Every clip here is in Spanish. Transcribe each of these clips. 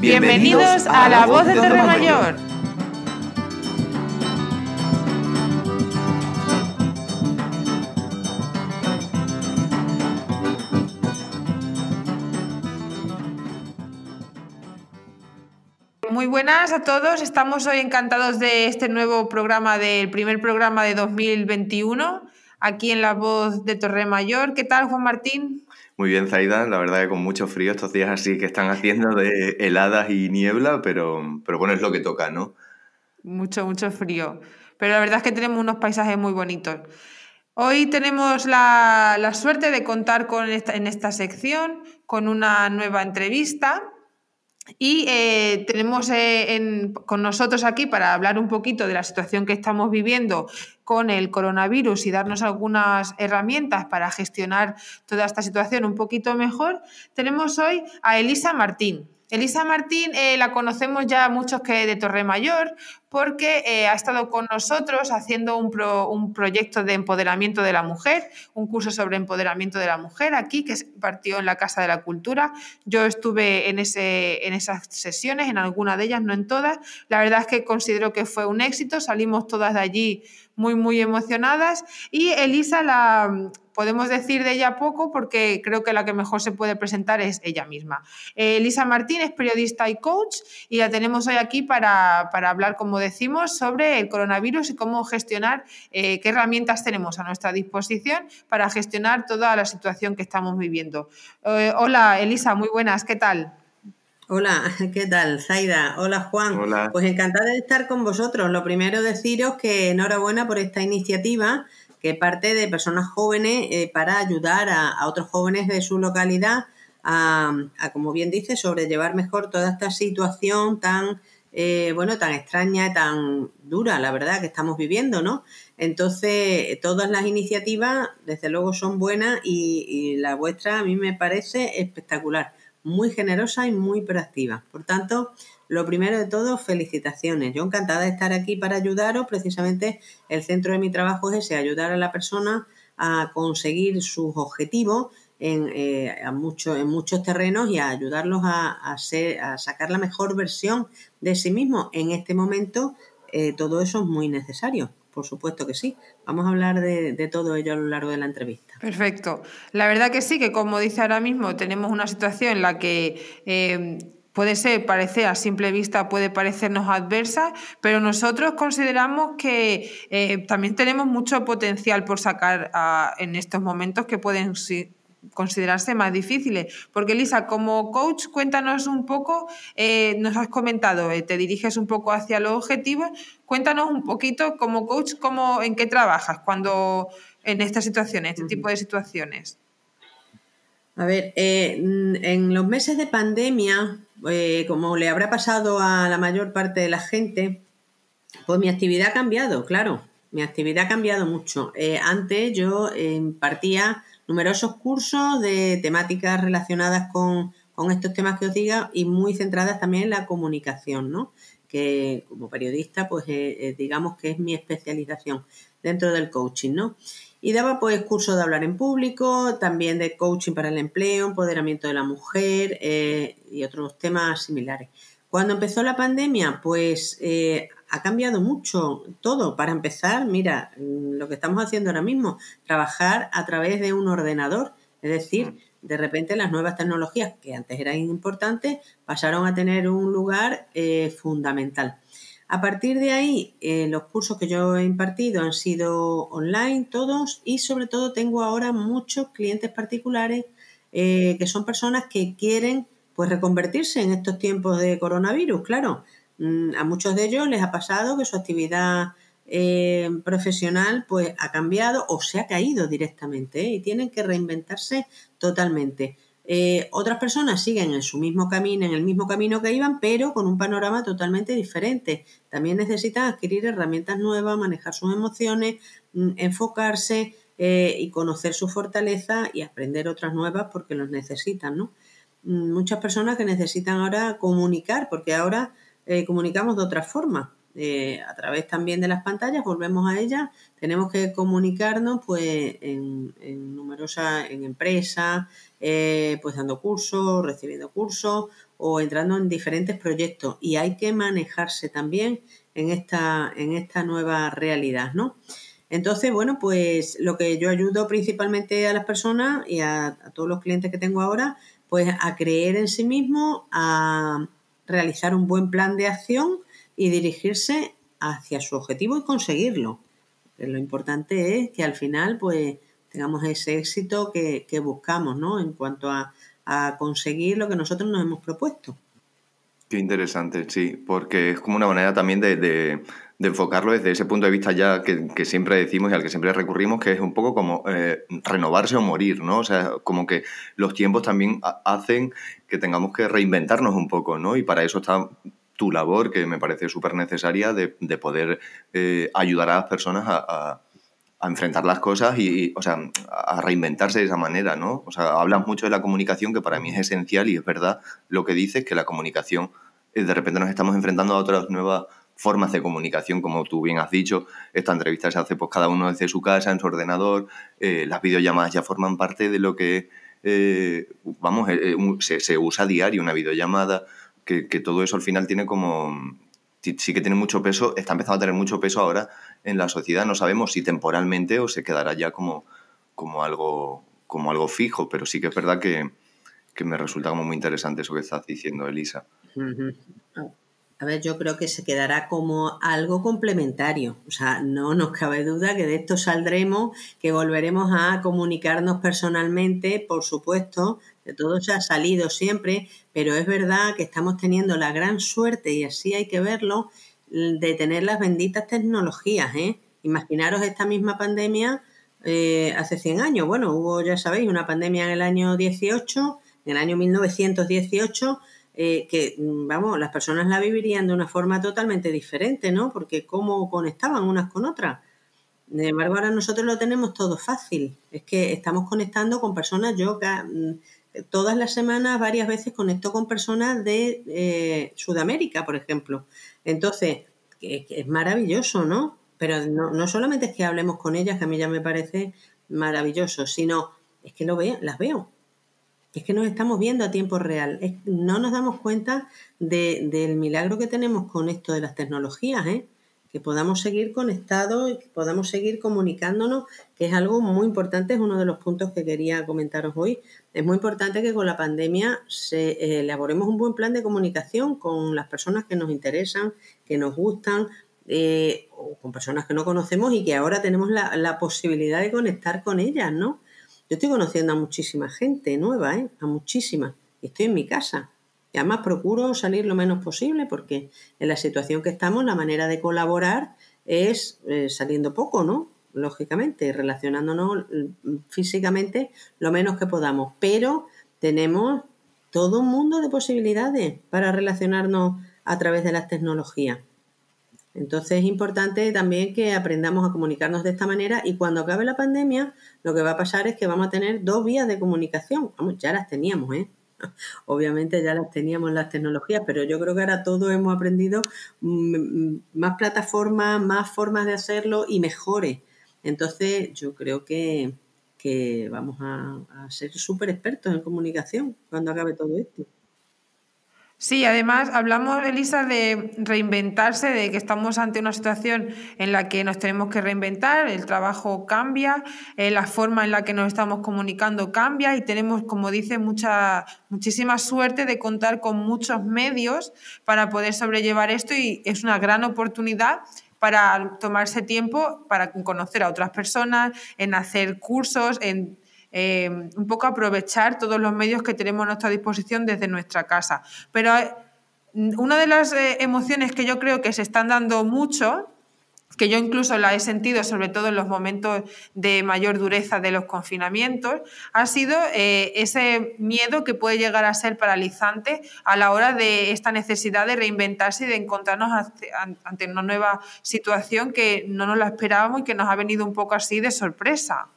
Bienvenidos a La Voz de Torremayor. Muy buenas a todos. Estamos hoy encantados de este nuevo programa, del primer programa de 2021, aquí en La Voz de Torremayor. ¿Qué tal, Juan Martín? Muy bien, Zaida. La verdad que con mucho frío estos días así que están haciendo de heladas y niebla, pero, pero bueno, es lo que toca, ¿no? Mucho, mucho frío. Pero la verdad es que tenemos unos paisajes muy bonitos. Hoy tenemos la, la suerte de contar con esta, en esta sección con una nueva entrevista y eh, tenemos eh, con nosotros aquí para hablar un poquito de la situación que estamos viviendo con el coronavirus y darnos algunas herramientas para gestionar toda esta situación un poquito mejor, tenemos hoy a Elisa Martín. Elisa Martín eh, la conocemos ya muchos que de Torre Mayor porque eh, ha estado con nosotros haciendo un, proyecto de empoderamiento de la mujer, un curso sobre empoderamiento de la mujer aquí que partió en la Casa de la Cultura. Yo estuve en, ese, en esas sesiones, en alguna de ellas, no en todas. La verdad es que considero que fue un éxito, salimos todas de allí muy, muy emocionadas. Y Elisa la podemos decir de ella poco porque creo que la que mejor se puede presentar es ella misma. Eh, Elisa Martín es periodista y coach y la tenemos hoy aquí para, para hablar, como decimos, sobre el coronavirus y cómo gestionar, eh, qué herramientas tenemos a nuestra disposición para gestionar toda la situación que estamos viviendo. Eh, hola, Elisa, muy buenas, ¿qué tal? Hola, ¿qué tal, Zaida? Hola, Juan. Hola. Pues encantada de estar con vosotros. Lo primero, deciros que enhorabuena por esta iniciativa que parte de personas jóvenes eh, para ayudar a, a, otros jóvenes de su localidad a, a, como bien dice, sobrellevar mejor toda esta situación tan, eh, bueno, tan extraña, tan dura, la verdad, que estamos viviendo, ¿no? Entonces, todas las iniciativas, desde luego, son buenas y, y la vuestra a mí me parece espectacular, muy generosa y muy proactiva. Por tanto, lo primero de todo, felicitaciones. Yo encantada de estar aquí para ayudaros. Precisamente el centro de mi trabajo es ese, ayudar a la persona a conseguir sus objetivos en, eh, muchos terrenos y a ayudarlos a, sacar la mejor versión de sí mismo. En este momento eh, todo eso es muy necesario. Por supuesto que sí. Vamos a hablar de, todo ello a lo largo de la entrevista. Perfecto. La verdad que sí, que como dice ahora mismo, tenemos una situación en la que eh, puede ser, parecer a simple vista, puede parecernos adversa, pero nosotros consideramos que eh, también tenemos mucho potencial por sacar en estos momentos que pueden considerarse más difíciles. Porque Lisa, como coach, cuéntanos un poco, eh, nos has comentado, eh, te diriges un poco hacia los objetivos, cuéntanos un poquito como coach, cómo, en qué trabajas cuando en estas situaciones, este tipo de situaciones. A ver, eh, en los meses de pandemia, como le habrá pasado a la mayor parte de la gente, pues mi actividad ha cambiado, claro, mi actividad ha cambiado mucho. Antes yo impartía numerosos cursos de temáticas relacionadas con, con, estos temas que os diga y muy centradas también en la comunicación, ¿no? Que como periodista, pues eh, digamos que es mi especialización dentro del coaching, ¿no? Y daba pues cursos de hablar en público, también de coaching para el empleo, empoderamiento de la mujer eh, y otros temas similares. Cuando empezó la pandemia, pues eh, ha cambiado mucho todo. Para empezar, mira, lo que estamos haciendo ahora mismo, trabajar a través de un ordenador. Es decir, de repente las nuevas tecnologías, que antes eran importantes, pasaron a tener un lugar eh, fundamental. A partir de ahí, eh, los cursos que yo he impartido han sido online todos y sobre todo tengo ahora muchos clientes particulares eh, que son personas que quieren pues reconvertirse en estos tiempos de coronavirus, claro. Mm, a muchos de ellos les ha pasado que su actividad eh, profesional pues ha cambiado o se ha caído directamente ¿eh? y tienen que reinventarse totalmente. Eh, otras personas siguen en su mismo camino, en el mismo camino que iban, pero con un panorama totalmente diferente. También necesitan adquirir herramientas nuevas, manejar sus emociones, mm, enfocarse y conocer su fortaleza y aprender otras nuevas porque los necesitan, ¿no? Mm, muchas personas que necesitan ahora comunicar, porque ahora eh, comunicamos de otra forma. Eh, a través también de las pantallas, volvemos a ellas, tenemos que comunicarnos pues en, en numerosas, en empresas, eh, pues dando cursos, recibiendo cursos o entrando en diferentes proyectos y hay que manejarse también en esta, en esta nueva realidad, ¿no? Entonces, bueno, pues lo que yo ayudo principalmente a las personas y a, a todos los clientes que tengo ahora, pues a creer en sí mismo, a realizar un buen plan de acción y dirigirse hacia su objetivo y conseguirlo. Lo importante es que al final, pues, tengamos ese éxito que, buscamos, ¿no? En cuanto a, conseguir lo que nosotros nos hemos propuesto. Qué interesante, sí, porque es como una manera también de, enfocarlo desde ese punto de vista ya que, siempre decimos y al que siempre recurrimos, que es un poco como eh, renovarse o morir, ¿no? O sea, como que los tiempos también hacen que tengamos que reinventarnos un poco, ¿no? Y para eso está tu labor, que me parece súper necesaria, de, poder eh, ayudar a las personas a enfrentar las cosas y, o sea, a reinventarse de esa manera, ¿no? O sea, hablas mucho de la comunicación, que para mí es esencial y es verdad lo que dices, que la comunicación, eh, de repente nos estamos enfrentando a otras nuevas formas de comunicación, como tú bien has dicho, esta entrevista se hace pues cada uno desde su casa, en su ordenador, eh, las videollamadas ya forman parte de lo que, eh, vamos, se, se, usa a diario una videollamada, que, que todo eso al final tiene como, sí que tiene mucho peso, está empezando a tener mucho peso ahora en la sociedad. No sabemos si temporalmente o se quedará ya como, como, algo, como algo fijo, pero sí que es verdad que, me resulta como muy interesante eso que estás diciendo, Elisa. A ver, yo creo que se quedará como algo complementario. O sea, no nos cabe duda que de esto saldremos, que volveremos a comunicarnos personalmente, por supuesto, de todo se ha salido siempre, pero es verdad que estamos teniendo la gran suerte, y así hay que verlo, de tener las benditas tecnologías. ¿eh? Imaginaros esta misma pandemia eh, hace 100 años. Bueno, hubo, ya sabéis, una pandemia en el año 18, en el año 1918, eh, que, mm, vamos, las personas la vivirían de una forma totalmente diferente, ¿no? Porque cómo conectaban unas con otras. Sin embargo, ahora nosotros lo tenemos todo fácil. Es que estamos conectando con personas, yo mm, todas las semanas, varias veces conecto con personas de eh, Sudamérica, por ejemplo. Entonces, es maravilloso, ¿no? Pero no, solamente es que hablemos con ellas, que a mí ya me parece maravilloso, sino es que las veo. Es que nos estamos viendo a tiempo real. no nos damos cuenta del milagro que tenemos con esto de las tecnologías, ¿eh? que podamos seguir conectados y que podamos seguir comunicándonos, que es algo muy importante, es uno de los puntos que quería comentaros hoy. Es muy importante que con la pandemia se, eh, elaboremos un buen plan de comunicación con las personas que nos interesan, que nos gustan, eh, o con personas que no conocemos y que ahora tenemos la, posibilidad de conectar con ellas, ¿no? Yo estoy conociendo a muchísima gente nueva, ¿eh? A muchísima. Estoy en mi casa. Y además procuro salir lo menos posible porque en la situación que estamos la manera de colaborar es eh, saliendo poco, ¿no? Lógicamente, relacionándonos mm, físicamente lo menos que podamos. Pero tenemos todo un mundo de posibilidades para relacionarnos a través de las tecnologías. Entonces es importante también que aprendamos a comunicarnos de esta manera y cuando acabe la pandemia lo que va a pasar es que vamos a tener dos vías de comunicación. Vamos, ya las teníamos, ¿eh? Obviamente ya las teníamos las tecnologías, pero yo creo que ahora todos hemos aprendido mm, mm, más plataformas, más formas de hacerlo y mejores. Entonces yo creo que, vamos a, a ser súper expertos en comunicación cuando acabe todo esto. Sí, además hablamos, Elisa, de reinventarse, de que estamos ante una situación en la que nos tenemos que reinventar, el trabajo cambia, eh, la forma en la que nos estamos comunicando cambia y tenemos, como dice, mucha, muchísima suerte de contar con muchos medios para poder sobrellevar esto y es una gran oportunidad para tomarse tiempo para conocer a otras personas, en hacer cursos, en eh, un poco aprovechar todos los medios que tenemos a nuestra disposición desde nuestra casa. Pero una de las eh, emociones que yo creo que se están dando mucho, que yo incluso la he sentido sobre todo en los momentos de mayor dureza de los confinamientos, ha sido ese miedo que puede llegar a ser paralizante a la hora de esta necesidad de reinventarse y de encontrarnos ante una nueva situación que no nos la esperábamos y que nos ha venido un poco así de sorpresa.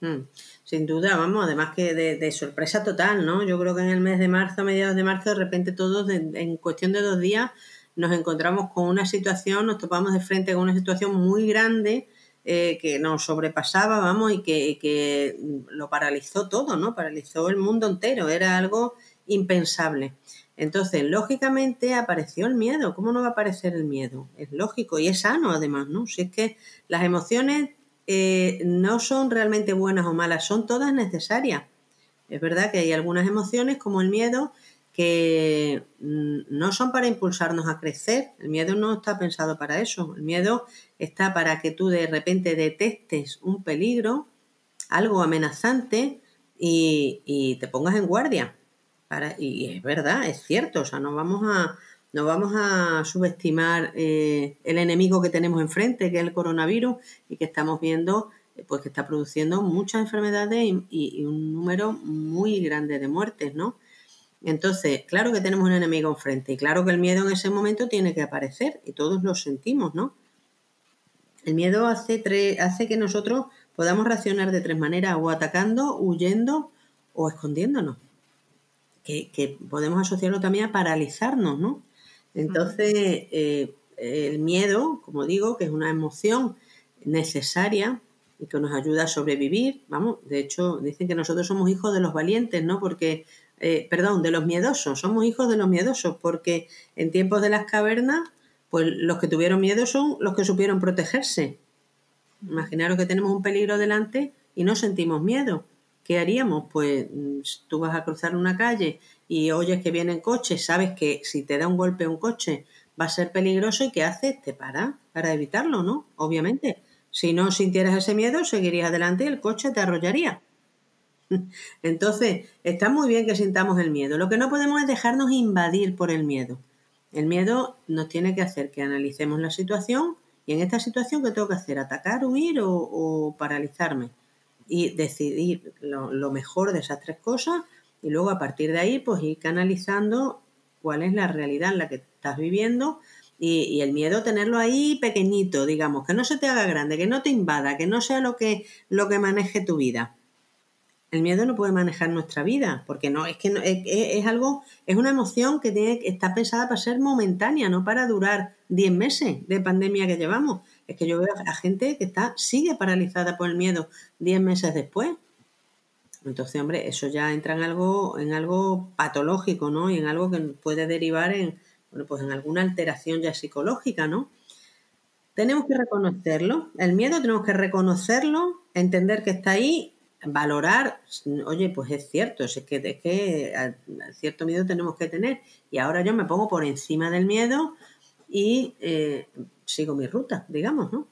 Mm. Sin duda, vamos, además que de, sorpresa total, ¿no? Yo creo que en el mes de marzo, a mediados de marzo, de repente todos, en cuestión de dos días, nos encontramos con una situación, nos topamos de frente con una situación muy grande eh, que nos sobrepasaba, vamos, y que, que, lo paralizó todo, ¿no? Paralizó el mundo entero, era algo impensable. Entonces, lógicamente apareció el miedo. ¿Cómo no va a aparecer el miedo? Es lógico y es sano además, ¿no? Si es que las emociones eh, no son realmente buenas o malas, son todas necesarias. Es verdad que hay algunas emociones como el miedo que mm, no son para impulsarnos a crecer. El miedo no está pensado para eso. El miedo está para que tú de repente detectes un peligro, algo amenazante y, te pongas en guardia. Para, y es verdad, es cierto. O sea, no vamos a, no vamos a subestimar eh, el enemigo que tenemos enfrente, que es el coronavirus, y que estamos viendo pues que está produciendo muchas enfermedades y un número muy grande de muertes, ¿no? Entonces, claro que tenemos un enemigo enfrente y claro que el miedo en ese momento tiene que aparecer y todos lo sentimos, ¿no? El miedo hace, hace que nosotros podamos reaccionar de tres maneras, o atacando, huyendo o escondiéndonos. Que, podemos asociarlo también a paralizarnos, ¿no? Entonces, eh, el miedo, como digo, que es una emoción necesaria y que nos ayuda a sobrevivir, vamos, de hecho, dicen que nosotros somos hijos de los valientes, ¿no? Porque eh, perdón, de los miedosos, somos hijos de los miedosos, porque en tiempos de las cavernas, pues los que tuvieron miedo son los que supieron protegerse. Imaginaros que tenemos un peligro delante y no sentimos miedo. ¿Qué haríamos? Pues mm, tú vas a cruzar una calle y oyes que vienen coches, sabes que si te da un golpe un coche va a ser peligroso y ¿qué haces? Te para para evitarlo, ¿no? Obviamente. Si no sintieras ese miedo, seguirías adelante y el coche te arrollaría. Entonces, está muy bien que sintamos el miedo. Lo que no podemos es dejarnos invadir por el miedo. El miedo nos tiene que hacer que analicemos la situación y en esta situación, ¿qué tengo que hacer? ¿Atacar, huir o, paralizarme? Y decidir lo, mejor de esas tres cosas y luego a partir de ahí, pues ir canalizando cuál es la realidad en la que estás viviendo y, y, el miedo tenerlo ahí pequeñito, digamos, que no se te haga grande, que no te invada, que no sea lo que, lo que maneje tu vida. El miedo no puede manejar nuestra vida, porque no, es que es, algo, es una emoción que tiene, está pensada para ser momentánea, no para durar 10 meses de pandemia que llevamos. Es que yo veo a gente que está, sigue paralizada por el miedo 10 meses después. Entonces, hombre, eso ya entra en algo, en algo patológico, ¿no? Y en algo que puede derivar en, bueno, pues en alguna alteración ya psicológica, ¿no? Tenemos que reconocerlo. El miedo tenemos que reconocerlo, entender que está ahí valorar, oye, pues es cierto, es que, es que cierto miedo tenemos que tener y ahora yo me pongo por encima del miedo y eh, sigo mi ruta, digamos, ¿no?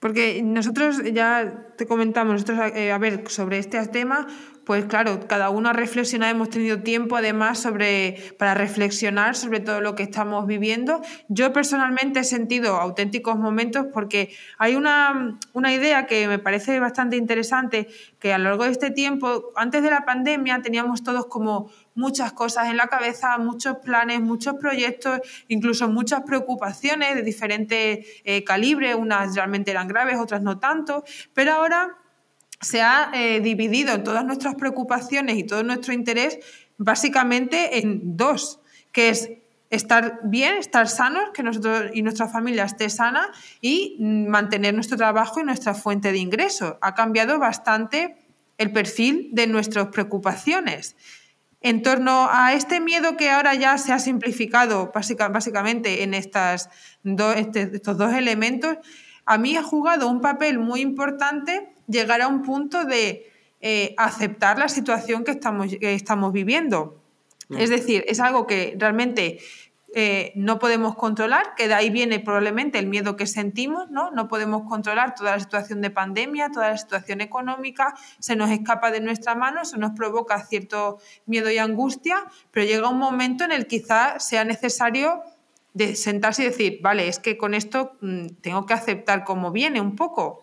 Porque nosotros ya te comentamos, nosotros, eh, a ver, sobre este tema, pues claro, cada uno ha reflexionado, hemos tenido tiempo además para reflexionar sobre todo lo que estamos viviendo. Yo personalmente he sentido auténticos momentos porque hay una, una idea que me parece bastante interesante, que a lo largo de este tiempo, antes de la pandemia, teníamos todos como muchas cosas en la cabeza, muchos planes, muchos proyectos, incluso muchas preocupaciones de diferentes eh, calibres, unas realmente eran graves, otras no tanto, pero ahora se ha eh, dividido todas nuestras preocupaciones y todo nuestro interés básicamente en dos, que es estar bien, estar sanos, que nosotros y nuestra familia esté sana y mantener nuestro trabajo y nuestra fuente de ingresos. Ha cambiado bastante el perfil de nuestras preocupaciones. En torno a este miedo que ahora ya se ha simplificado básicamente en estas este, estos dos elementos, a mí ha jugado un papel muy importante llegar a un punto de eh, aceptar la situación que estamos, estamos viviendo. Mm. Es decir, es algo que realmente eh, no podemos controlar, que de ahí viene probablemente el miedo que sentimos, ¿no? No podemos controlar toda la situación de pandemia, toda la situación económica, se nos escapa de nuestra mano, eso nos provoca cierto miedo y angustia, pero llega un momento en el que quizá sea necesario de sentarse y decir, vale, es que con esto mm, tengo que aceptar como viene un poco.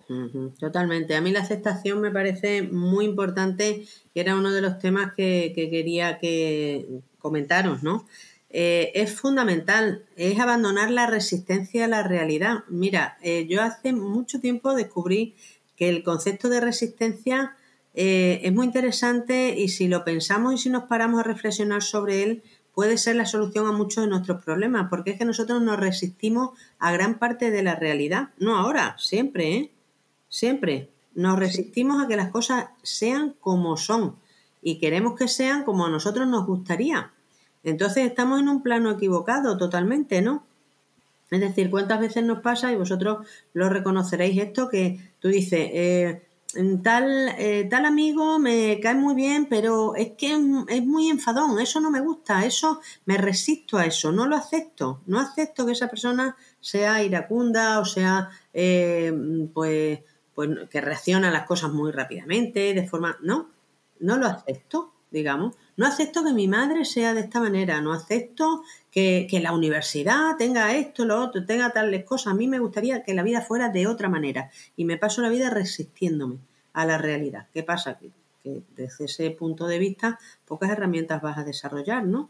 Totalmente. A mí la aceptación me parece muy importante y era uno de los temas que, quería que comentaros, ¿no? Eh, es fundamental, es abandonar la resistencia a la realidad. Mira, eh, yo hace mucho tiempo descubrí que el concepto de resistencia eh, es muy interesante y si lo pensamos y si nos paramos a reflexionar sobre él, puede ser la solución a muchos de nuestros problemas, porque es que nosotros nos resistimos a gran parte de la realidad, no ahora, siempre, ¿eh? Siempre. Nos resistimos a que las cosas sean como son y queremos que sean como a nosotros nos gustaría. Entonces estamos en un plano equivocado totalmente, ¿no? Es decir, ¿cuántas veces nos pasa, y vosotros lo reconoceréis esto, que tú dices, eh, tal, eh, tal amigo me cae muy bien, pero es que es muy enfadón, eso no me gusta, eso me resisto a eso, no lo acepto, no acepto que esa persona sea iracunda o sea, eh, pues, pues que reacciona a las cosas muy rápidamente, de forma, no, no lo acepto, digamos. No acepto que mi madre sea de esta manera, no acepto que, la universidad tenga esto, lo otro, tenga tales cosas. A mí me gustaría que la vida fuera de otra manera y me paso la vida resistiéndome a la realidad. ¿Qué pasa? Que, desde ese punto de vista pocas herramientas vas a desarrollar, ¿no?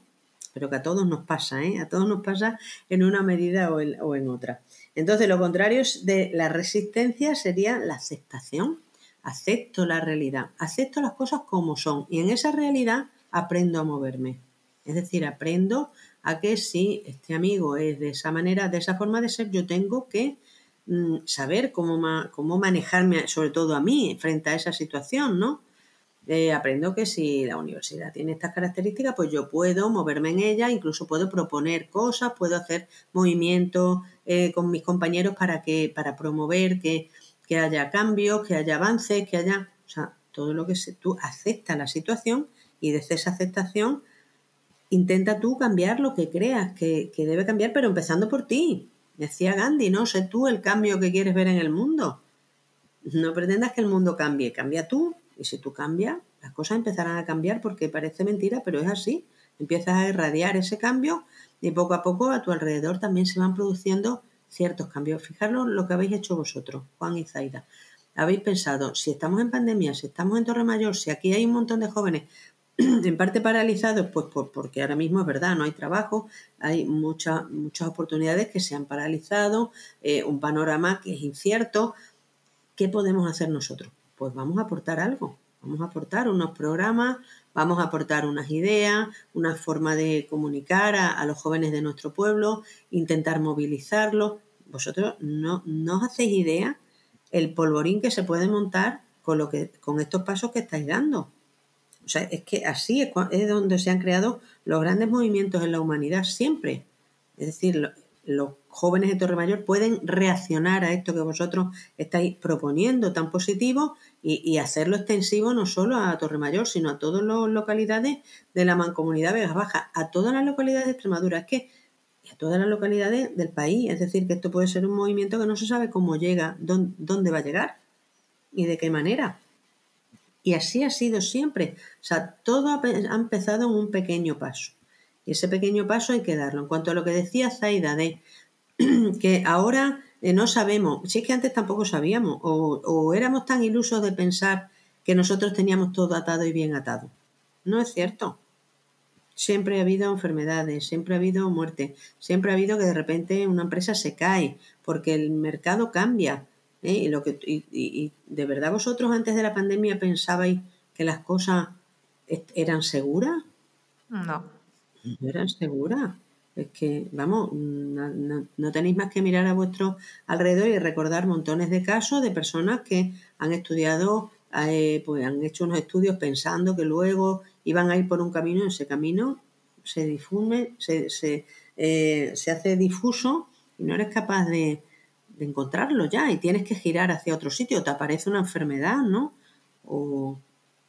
Pero que a todos nos pasa, ¿eh? A todos nos pasa en una medida o en, o en otra. Entonces, lo contrario de la resistencia sería la aceptación. Acepto la realidad, acepto las cosas como son y en esa realidad aprendo a moverme. Es decir, aprendo a que si este amigo es de esa manera, de esa forma de ser, yo tengo que mm, saber cómo, cómo manejarme, sobre todo a mí, frente a esa situación, ¿no? Eh, aprendo que si la universidad tiene estas características, pues yo puedo moverme en ella, incluso puedo proponer cosas, puedo hacer movimientos eh, con mis compañeros para que, para promover que, que haya cambios, que haya avances, que haya, o sea, todo lo que se, tú aceptas la situación y desde esa aceptación intenta tú cambiar lo que creas que, debe cambiar, pero empezando por ti. Decía Gandhi, no sé tú el cambio que quieres ver en el mundo. No pretendas que el mundo cambie, cambia tú. Y si tú cambias, las cosas empezarán a cambiar porque parece mentira, pero es así. Empiezas a irradiar ese cambio y poco a poco a tu alrededor también se van produciendo ciertos cambios. Fijaros lo que habéis hecho vosotros, Juan y Zaida. Habéis pensado, si estamos en pandemia, si estamos en Torre Mayor, si aquí hay un montón de jóvenes en parte paralizados, pues porque ahora mismo es verdad, no hay trabajo, hay muchas muchas oportunidades que se han paralizado, eh, un panorama que es incierto. ¿Qué podemos hacer nosotros? Pues vamos a aportar algo, vamos a aportar unos programas, vamos a aportar unas ideas, una forma de comunicar a, los jóvenes de nuestro pueblo, intentar movilizarlos. Vosotros no, no os hacéis idea el polvorín que se puede montar con, lo que, con estos pasos que estáis dando o sea, es que así es, donde se han creado los grandes movimientos en la humanidad siempre. Es decir, los jóvenes de Torre Mayor pueden reaccionar a esto que vosotros estáis proponiendo tan positivo y, hacerlo extensivo no solo a Torre Mayor, sino a todas las localidades de la mancomunidad Vega Baja, a todas las localidades de Extremadura. Es que a todas las localidades del país. Es decir, que esto puede ser un movimiento que no se sabe cómo llega, dónde va a llegar y de qué manera. Y así ha sido siempre. O sea, todo ha, empezado en un pequeño paso. Y ese pequeño paso hay que darlo. En cuanto a lo que decía Zaida de que ahora eh, no sabemos, si es que antes tampoco sabíamos, o, o éramos tan ilusos de pensar que nosotros teníamos todo atado y bien atado. No es cierto. Siempre ha habido enfermedades, siempre ha habido muerte, siempre ha habido que de repente una empresa se cae porque el mercado cambia, ¿eh? Y, lo que, y, de verdad vosotros antes de la pandemia pensabais que las cosas eran seguras? No. No eran seguras. Es que, vamos, no, tenéis más que mirar a vuestro alrededor y recordar montones de casos de personas que han estudiado, eh, pues han hecho unos estudios pensando que luego iban a ir por un camino y ese camino se difunde, se, se, eh, se hace difuso y no eres capaz de, de encontrarlo ya y tienes que girar hacia otro sitio, te aparece una enfermedad, ¿no? O,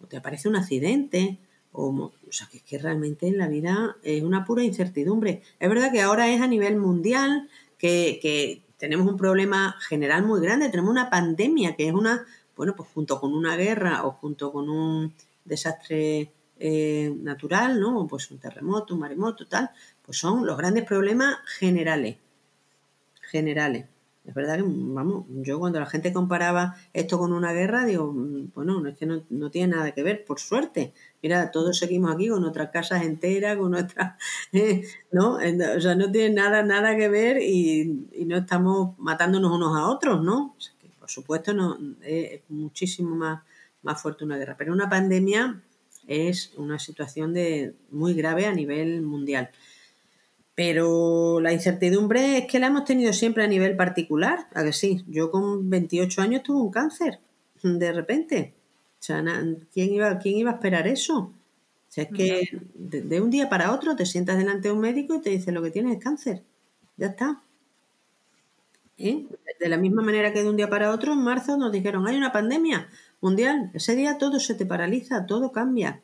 te aparece un accidente, o, o sea, que es que realmente en la vida es una pura incertidumbre. Es verdad que ahora es a nivel mundial, que, que tenemos un problema general muy grande, tenemos una pandemia que es una, bueno, pues junto con una guerra o junto con un desastre eh, natural, ¿no? Pues un terremoto, un maremoto, tal, pues son los grandes problemas generales. Generales. Es verdad que, vamos, yo cuando la gente comparaba esto con una guerra, digo, mm, bueno, es que no, tiene nada que ver, por suerte. Mira, todos seguimos aquí con nuestras casas enteras, con nuestras, eh, ¿no? O sea, no tiene nada, nada que ver y, no estamos matándonos unos a otros, ¿no? por supuesto, no, es muchísimo más, más fuerte una guerra. Pero una pandemia es una situación de, muy grave a nivel mundial. Pero la incertidumbre es que la hemos tenido siempre a nivel particular, a que sí, yo con 28 años tuve un cáncer, de repente. O sea, ¿quién iba, quién iba a esperar eso? O sea, es que de, un día para otro te sientas delante de un médico y te dice lo que tienes es cáncer. Ya está. ¿Eh? De la misma manera que de un día para otro, en marzo nos dijeron, hay una pandemia mundial. Ese día todo se te paraliza, todo cambia.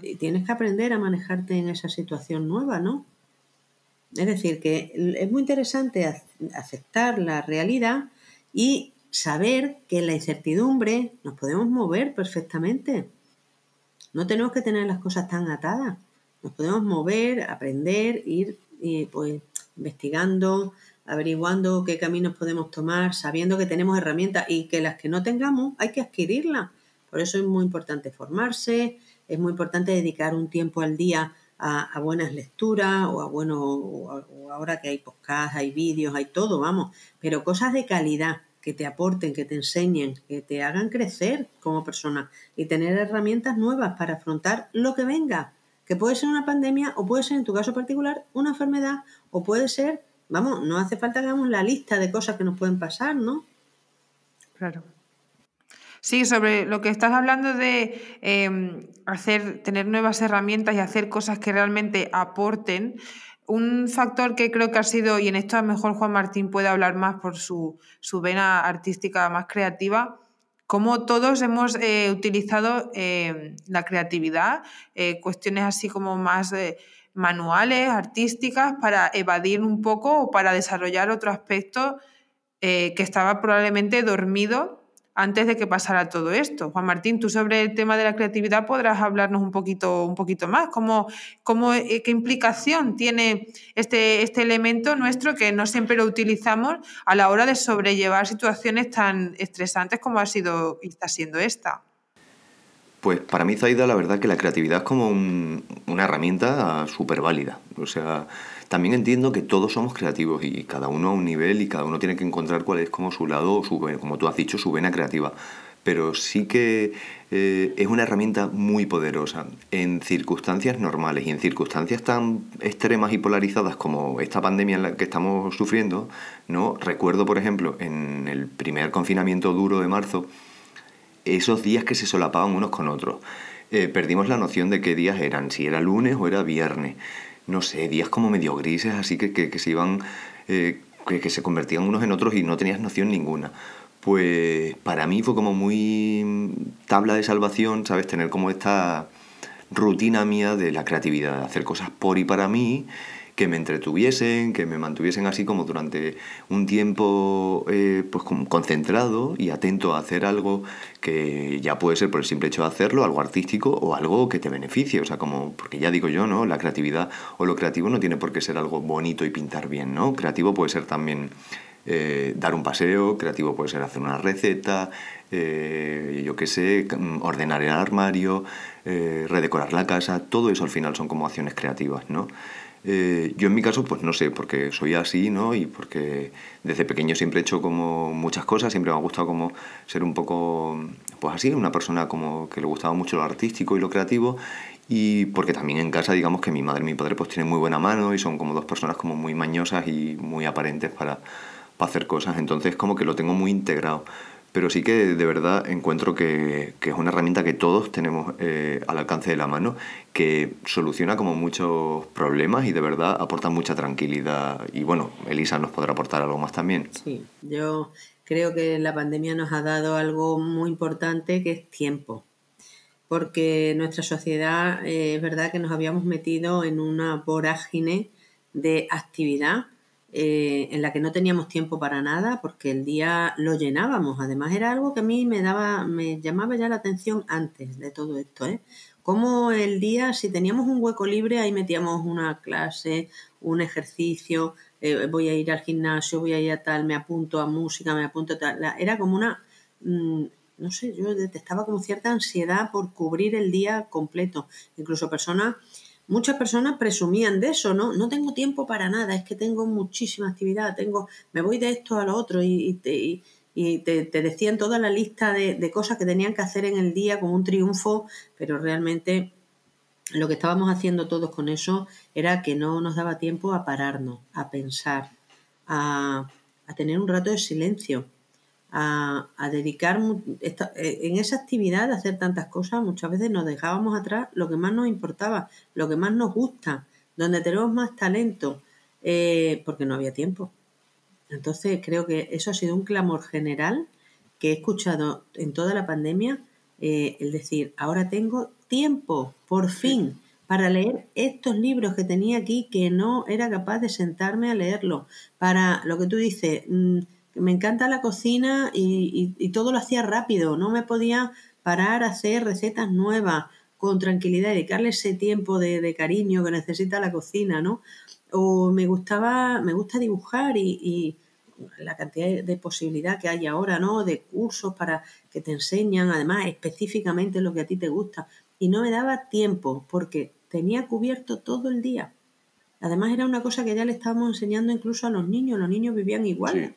Y tienes que aprender a manejarte en esa situación nueva, ¿no? Es decir, que es muy interesante aceptar la realidad y saber que en la incertidumbre nos podemos mover perfectamente. No tenemos que tener las cosas tan atadas. Nos podemos mover, aprender, ir pues, investigando, averiguando qué caminos podemos tomar, sabiendo que tenemos herramientas y que las que no tengamos hay que adquirirlas. Por eso es muy importante formarse, es muy importante dedicar un tiempo al día a, buenas lecturas o a bueno, o, ahora que hay podcasts, hay vídeos, hay todo, vamos, pero cosas de calidad que te aporten, que te enseñen, que te hagan crecer como persona y tener herramientas nuevas para afrontar lo que venga, que puede ser una pandemia o puede ser en tu caso particular una enfermedad o puede ser, vamos, no hace falta que hagamos la lista de cosas que nos pueden pasar, ¿no? Claro. Sí, sobre lo que estás hablando de em, hacer, tener nuevas herramientas y hacer cosas que realmente aporten. Un factor que creo que ha sido, y en esto mejor Juan Martín puede hablar más por su, vena artística más creativa, como todos hemos eh, utilizado em, la creatividad, eh, cuestiones así como más eh, manuales, artísticas, para evadir un poco o para desarrollar otro aspecto que estaba probablemente dormido antes de que pasara todo esto. Juan Martín, tú sobre el tema de la creatividad podrás hablarnos un poquito, un poquito más. ¿Cómo, cómo, eh, ¿Qué implicación tiene este, este elemento nuestro que no siempre lo utilizamos a la hora de sobrellevar situaciones tan estresantes como ha sido y está siendo esta? Pues para mí, Zaida, la verdad que la creatividad es como una herramienta súper válida. O sea, también entiendo que todos somos creativos y cada uno a un nivel y cada uno tiene que encontrar cuál es como su lado, su, como tú has dicho, su vena creativa. Pero sí que eh, es una herramienta muy poderosa en circunstancias normales y en circunstancias tan extremas y polarizadas como esta pandemia en la que estamos sufriendo. ¿no? Recuerdo, por ejemplo, en el primer confinamiento duro de marzo, esos días que se solapaban unos con otros. Eh, perdimos la noción de qué días eran, si era lunes o era viernes no sé, días como medio grises, así que, que, se iban, eh, que, se convertían unos en otros y no tenías noción ninguna. Pues para mí fue como muy tabla de salvación, ¿sabes? Tener como esta rutina mía de la creatividad, hacer cosas por y para mí que me entretuviesen, que me mantuviesen así como durante un tiempo eh, pues concentrado y atento a hacer algo que ya puede ser por el simple hecho de hacerlo, algo artístico o algo que te beneficie, o sea, como, porque ya digo yo, ¿no? La creatividad o lo creativo no tiene por qué ser algo bonito y pintar bien, ¿no? Creativo puede ser también eh, dar un paseo, creativo puede ser hacer una receta, eh, yo qué sé, ordenar el armario, redecorar la casa, todo eso al final son como acciones creativas, ¿no? Eh, yo en mi caso, pues no sé, porque soy así, ¿no? Y porque desde pequeño siempre he hecho como muchas cosas, siempre me ha gustado como ser un poco, pues así, una persona como que le gustaba mucho lo artístico y lo creativo. Y porque también en casa, digamos que mi madre y mi padre pues tienen muy buena mano y son como dos personas como muy mañosas y muy aparentes para, para hacer cosas. Entonces como que lo tengo muy integrado pero sí que de verdad encuentro que, es una herramienta que todos tenemos eh, al alcance de la mano, que soluciona como muchos problemas y de verdad aporta mucha tranquilidad. Y bueno, Elisa nos podrá aportar algo más también. Sí, yo creo que la pandemia nos ha dado algo muy importante que es tiempo. Porque nuestra sociedad eh, es verdad que nos habíamos metido en una vorágine de actividad eh, en la que no teníamos tiempo para nada porque el día lo llenábamos. Además era algo que a mí me daba, me llamaba ya la atención antes de todo esto, ¿eh? Como el día, si teníamos un hueco libre, ahí metíamos una clase, un ejercicio, eh, voy a ir al gimnasio, voy a ir a tal, me apunto a música, me apunto a tal. Era como una, mm, no sé, yo detestaba como cierta ansiedad por cubrir el día completo. Incluso personas muchas personas presumían de eso, ¿no? No tengo tiempo para nada, es que tengo muchísima actividad, tengo, me voy de esto a lo otro y, y te, decían toda la lista de, de, cosas que tenían que hacer en el día como un triunfo, pero realmente lo que estábamos haciendo todos con eso era que no nos daba tiempo a pararnos, a pensar, a, tener un rato de silencio, a, dedicar eh, en esa actividad de hacer tantas cosas, muchas veces nos dejábamos atrás lo que más nos importaba, lo que más nos gusta, donde tenemos más talento, eh, porque no había tiempo. Entonces creo que eso ha sido un clamor general que he escuchado en toda la pandemia, eh, el decir, ahora tengo tiempo, por fin, para leer estos libros que tenía aquí que no era capaz de sentarme a leerlo. Para lo que tú dices, mm, me encanta la cocina y, todo lo hacía rápido, no me podía parar a hacer recetas nuevas con tranquilidad, dedicarle ese tiempo de, cariño que necesita la cocina, ¿no? O me gustaba, me gusta dibujar y, la cantidad de posibilidad que hay ahora, ¿no? De cursos para que te enseñan, además, específicamente lo que a ti te gusta y no me daba tiempo porque tenía cubierto todo el día. Además era una cosa que ya le estábamos enseñando incluso a los niños, los niños vivían igual,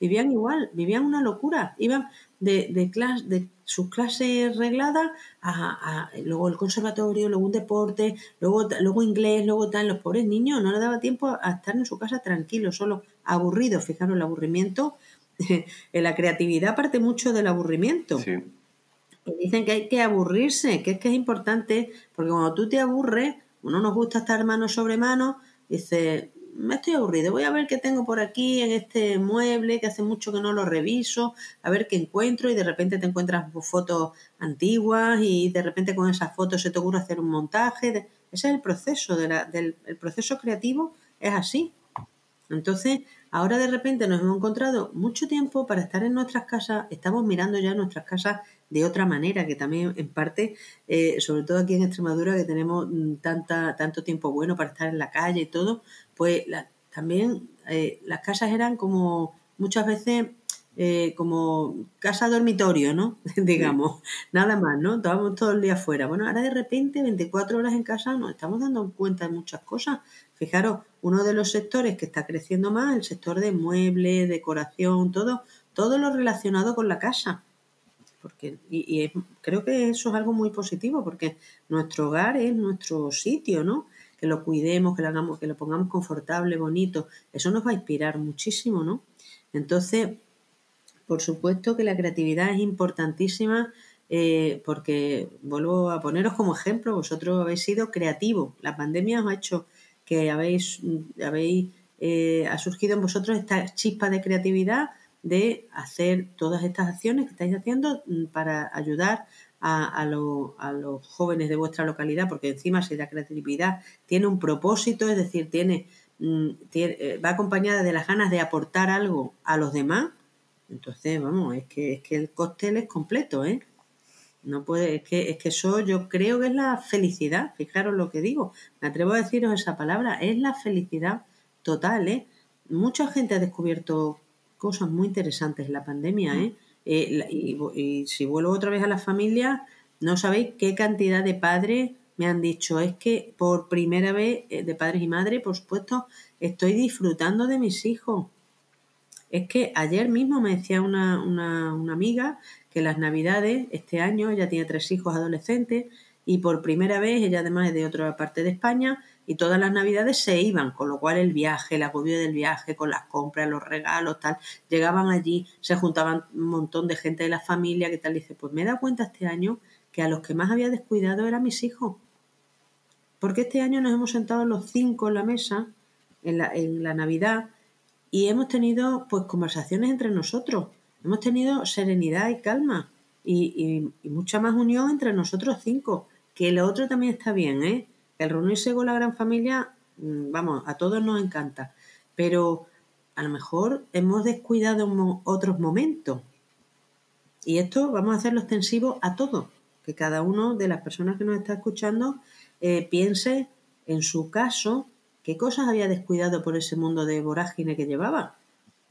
vivían igual, vivían una locura, iban de, de, clase, de sus clases regladas a, luego el conservatorio, luego un deporte, luego, luego inglés, luego tal, los pobres niños no les daba tiempo a estar en su casa tranquilos, solo aburridos, fijaros el aburrimiento, en la creatividad parte mucho del aburrimiento. Sí. Dicen que hay que aburrirse, que es que es importante, porque cuando tú te aburres, uno nos gusta estar mano sobre mano, dice, me estoy aburrido, voy a ver qué tengo por aquí en este mueble, que hace mucho que no lo reviso, a ver qué encuentro y de repente te encuentras fotos antiguas y de repente con esas fotos se te ocurre hacer un montaje. Ese es el proceso, de la, del el proceso creativo es así. Entonces, ahora de repente nos hemos encontrado mucho tiempo para estar en nuestras casas, estamos mirando ya nuestras casas de otra manera, que también en parte, eh, sobre todo aquí en Extremadura, que tenemos mm, tanta, tanto tiempo bueno para estar en la calle y todo, pues también eh, las casas eran como muchas veces eh, como casa dormitorio, ¿no? Digamos, nada más, ¿no? Estábamos todo el día afuera. Bueno, ahora de repente, 24 horas en casa, nos estamos dando cuenta de muchas cosas. Fijaros, uno de los sectores que está creciendo más, el sector de muebles, decoración, todo, todo lo relacionado con la casa porque y, creo que eso es algo muy positivo porque nuestro hogar es nuestro sitio, ¿no? Que lo cuidemos, que lo hagamos, que lo pongamos confortable, bonito, eso nos va a inspirar muchísimo, ¿no? Entonces, por supuesto que la creatividad es importantísima eh, porque vuelvo a poneros como ejemplo, vosotros habéis sido creativos, la pandemia os ha hecho que habéis, habéis eh, ha surgido en vosotros esta chispa de creatividad de hacer todas estas acciones que estáis haciendo mm, para ayudar a, los jóvenes de vuestra localidad, porque encima si la creatividad tiene un propósito, es decir, tiene, mm, eh, va acompañada de las ganas de aportar algo a los demás, entonces, vamos, es que, es que el cóctel es completo, ¿eh? No puede, es que, es que eso yo creo que es la felicidad, fijaros lo que digo, me atrevo a deciros esa palabra, es la felicidad total, ¿eh? Mucha gente ha descubierto cosas muy interesantes la pandemia, ¿eh? Eh y, si vuelvo otra vez a la familia, no sabéis qué cantidad de padres me han dicho, es que por primera vez, eh, de padres y madres, por supuesto, estoy disfrutando de mis hijos. Es que ayer mismo me decía una, una, una amiga que las navidades, este año, ella tiene tres hijos adolescentes, y por primera vez, ella además es de otra parte de España, y todas las navidades se iban, con lo cual el viaje, el agobio del viaje, con las compras, los regalos, tal, llegaban allí, se juntaban un montón de gente de la familia, que tal, dice, pues me he dado cuenta este año que a los que más había descuidado eran mis hijos. Porque este año nos hemos sentado los cinco en la mesa, en la, en la Navidad, y hemos tenido pues conversaciones entre nosotros, hemos tenido serenidad y calma, y, y mucha más unión entre nosotros cinco, que lo otro también está bien, ¿eh? El reunirse con la gran familia, mm, vamos, a todos nos encanta, pero a lo mejor hemos descuidado otros momentos. Y esto vamos a hacerlo extensivo a todos, que cada uno de las personas que nos está escuchando eh, piense en su caso qué cosas había descuidado por ese mundo de vorágine que llevaba.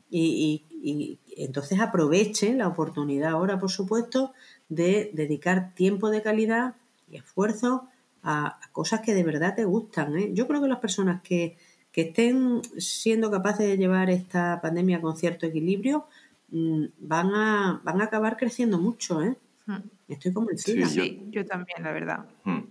Y, y entonces aprovechen la oportunidad ahora, por supuesto, de dedicar tiempo de calidad y esfuerzo a, cosas que de verdad te gustan. ¿eh? Yo creo que las personas que, estén siendo capaces de llevar esta pandemia con cierto equilibrio mm, van a, van a acabar creciendo mucho, ¿eh? Mm. Estoy convencida. Sí, yo- Sí, yo también, la verdad. Mm.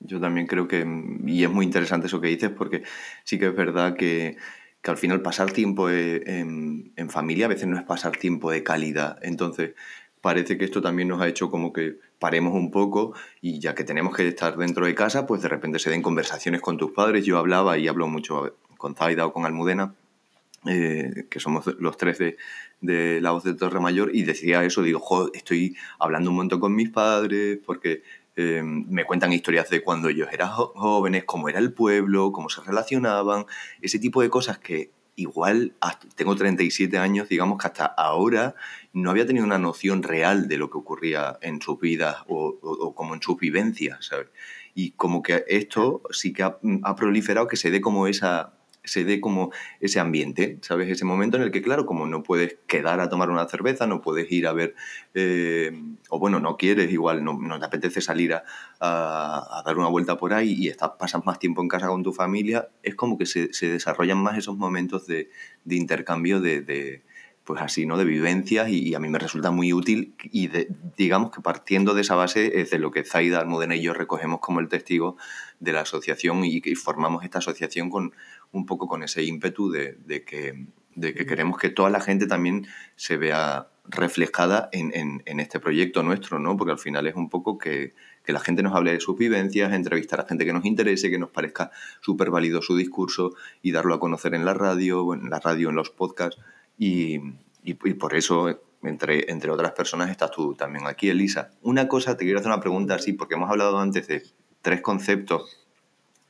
Yo también creo que, y es muy interesante eso que dices, porque sí que es verdad que, que al final pasar tiempo eh, en, en familia a veces no es pasar tiempo de calidad. Entonces, parece que esto también nos ha hecho como que paremos un poco y ya que tenemos que estar dentro de casa, pues de repente se den conversaciones con tus padres. Yo hablaba y hablo mucho con Zaida o con Almudena, eh, que somos los tres de, de la voz de Torre Mayor, y decía eso, digo, "Jo, estoy hablando un montón con mis padres porque eh, me cuentan historias de cuando ellos eran jóvenes, cómo era el pueblo, cómo se relacionaban, ese tipo de cosas que igual hasta- tengo 37 años, digamos que hasta ahora no había tenido una noción real de lo que ocurría en sus vidas o, como en sus vivencias, ¿sabes? Y como que esto sí que ha, ha proliferado que se dé como esa se dé como ese ambiente, ¿sabes? Ese momento en el que, claro, como no puedes quedar a tomar una cerveza, no puedes ir a ver, eh, o bueno, no quieres, igual no, te apetece salir a, dar una vuelta por ahí y estás, pasas más tiempo en casa con tu familia, es como que se, desarrollan más esos momentos de, de intercambio de, pues así, ¿no? De vivencias y, a mí me resulta muy útil y de- digamos que partiendo de esa base es de lo que Zaida, Almudena y yo recogemos como el testigo de la asociación y formamos esta asociación con un poco con ese ímpetu de, de que, de que queremos que toda la gente también se vea reflejada en, en- en este proyecto nuestro, ¿no? Porque al final es un poco que, que la gente nos hable de sus vivencias, entrevistar a gente que nos interese, que nos parezca súper válido su discurso y darlo a conocer en la radio, en la radio, en los podcasts. Y, por eso, entre, entre otras personas, estás tú también aquí, Elisa. Una cosa, te quiero hacer una pregunta así, porque hemos hablado antes de tres conceptos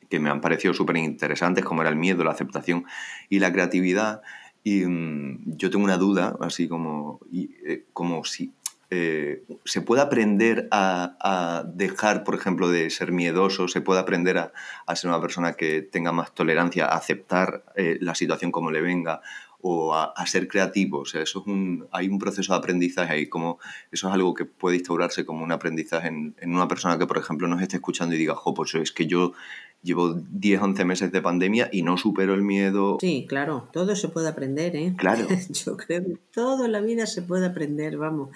que me han parecido súper interesantes, como era el miedo, la aceptación y la creatividad. Y mm, yo tengo una duda, así como, y, eh, como si eh, se puede aprender a, a dejar, por ejemplo, de ser miedoso, se puede aprender a, a ser una persona que tenga más tolerancia, a aceptar eh, la situación como le venga o a, a ser creativo. O sea, eso es un, hay un proceso de aprendizaje ahí, como eso es algo que puede instaurarse como un aprendizaje en, en una persona que, por ejemplo, nos esté escuchando y diga, jo, pues es que yo llevo 10, 11 meses de pandemia y no supero el miedo. Sí, claro, todo se puede aprender, ¿eh? Claro. Yo creo que todo en la vida se puede aprender, vamos.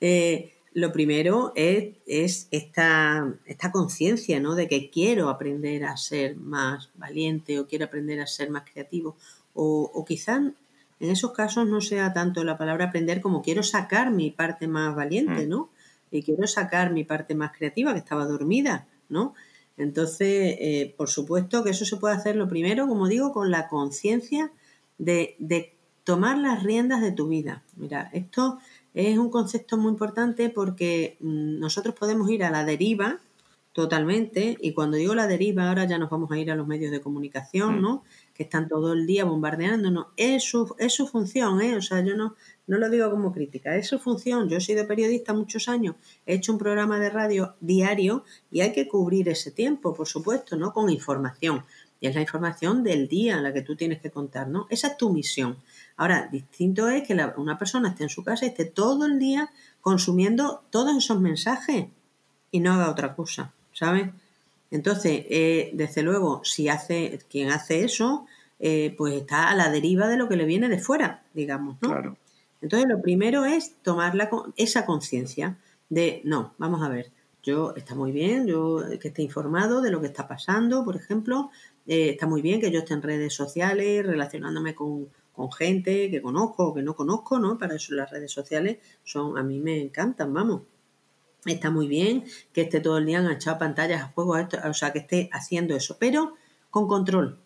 Eh, lo primero es, es esta, esta conciencia, ¿no? De que quiero aprender a ser más valiente o quiero aprender a ser más creativo. O, o quizá en esos casos no sea tanto la palabra aprender como quiero sacar mi parte más valiente, Mm. ¿no? Y quiero sacar mi parte más creativa que estaba dormida, ¿no? Entonces, eh, por supuesto que eso se puede hacer lo primero, como digo, con la conciencia de, de tomar las riendas de tu vida. Mira, esto es un concepto muy importante porque mm, nosotros podemos ir a la deriva totalmente y cuando digo la deriva ahora ya nos vamos a ir a los medios de comunicación, Mm. ¿no? Que están todo el día bombardeándonos. Es su, es su función, ¿eh? O sea, yo no, no lo digo como crítica, es su función. Yo he sido periodista muchos años, he hecho un programa de radio diario y hay que cubrir ese tiempo, por supuesto, ¿no? Con información. Y es la información del día la que tú tienes que contar, ¿no? Esa es tu misión. Ahora, distinto es que la- una persona esté en su casa y esté todo el día consumiendo todos esos mensajes y no haga otra cosa, ¿sabes? Entonces, eh, desde luego, si hace quien hace eso, eh, pues está a la deriva de lo que le viene de fuera, digamos, ¿no? Claro. Entonces, lo primero es tomar la esa conciencia de, no, vamos a ver, yo está muy bien, yo que esté informado de lo que está pasando, por ejemplo, eh, está muy bien que yo esté en redes sociales, relacionándome con, con gente que conozco o que no conozco, ¿no? Para eso las redes sociales son, a mí me encantan, vamos. Está muy bien que esté todo el día enganchado pantallas, a juegos, a esto, o sea, que esté haciendo eso, pero con control,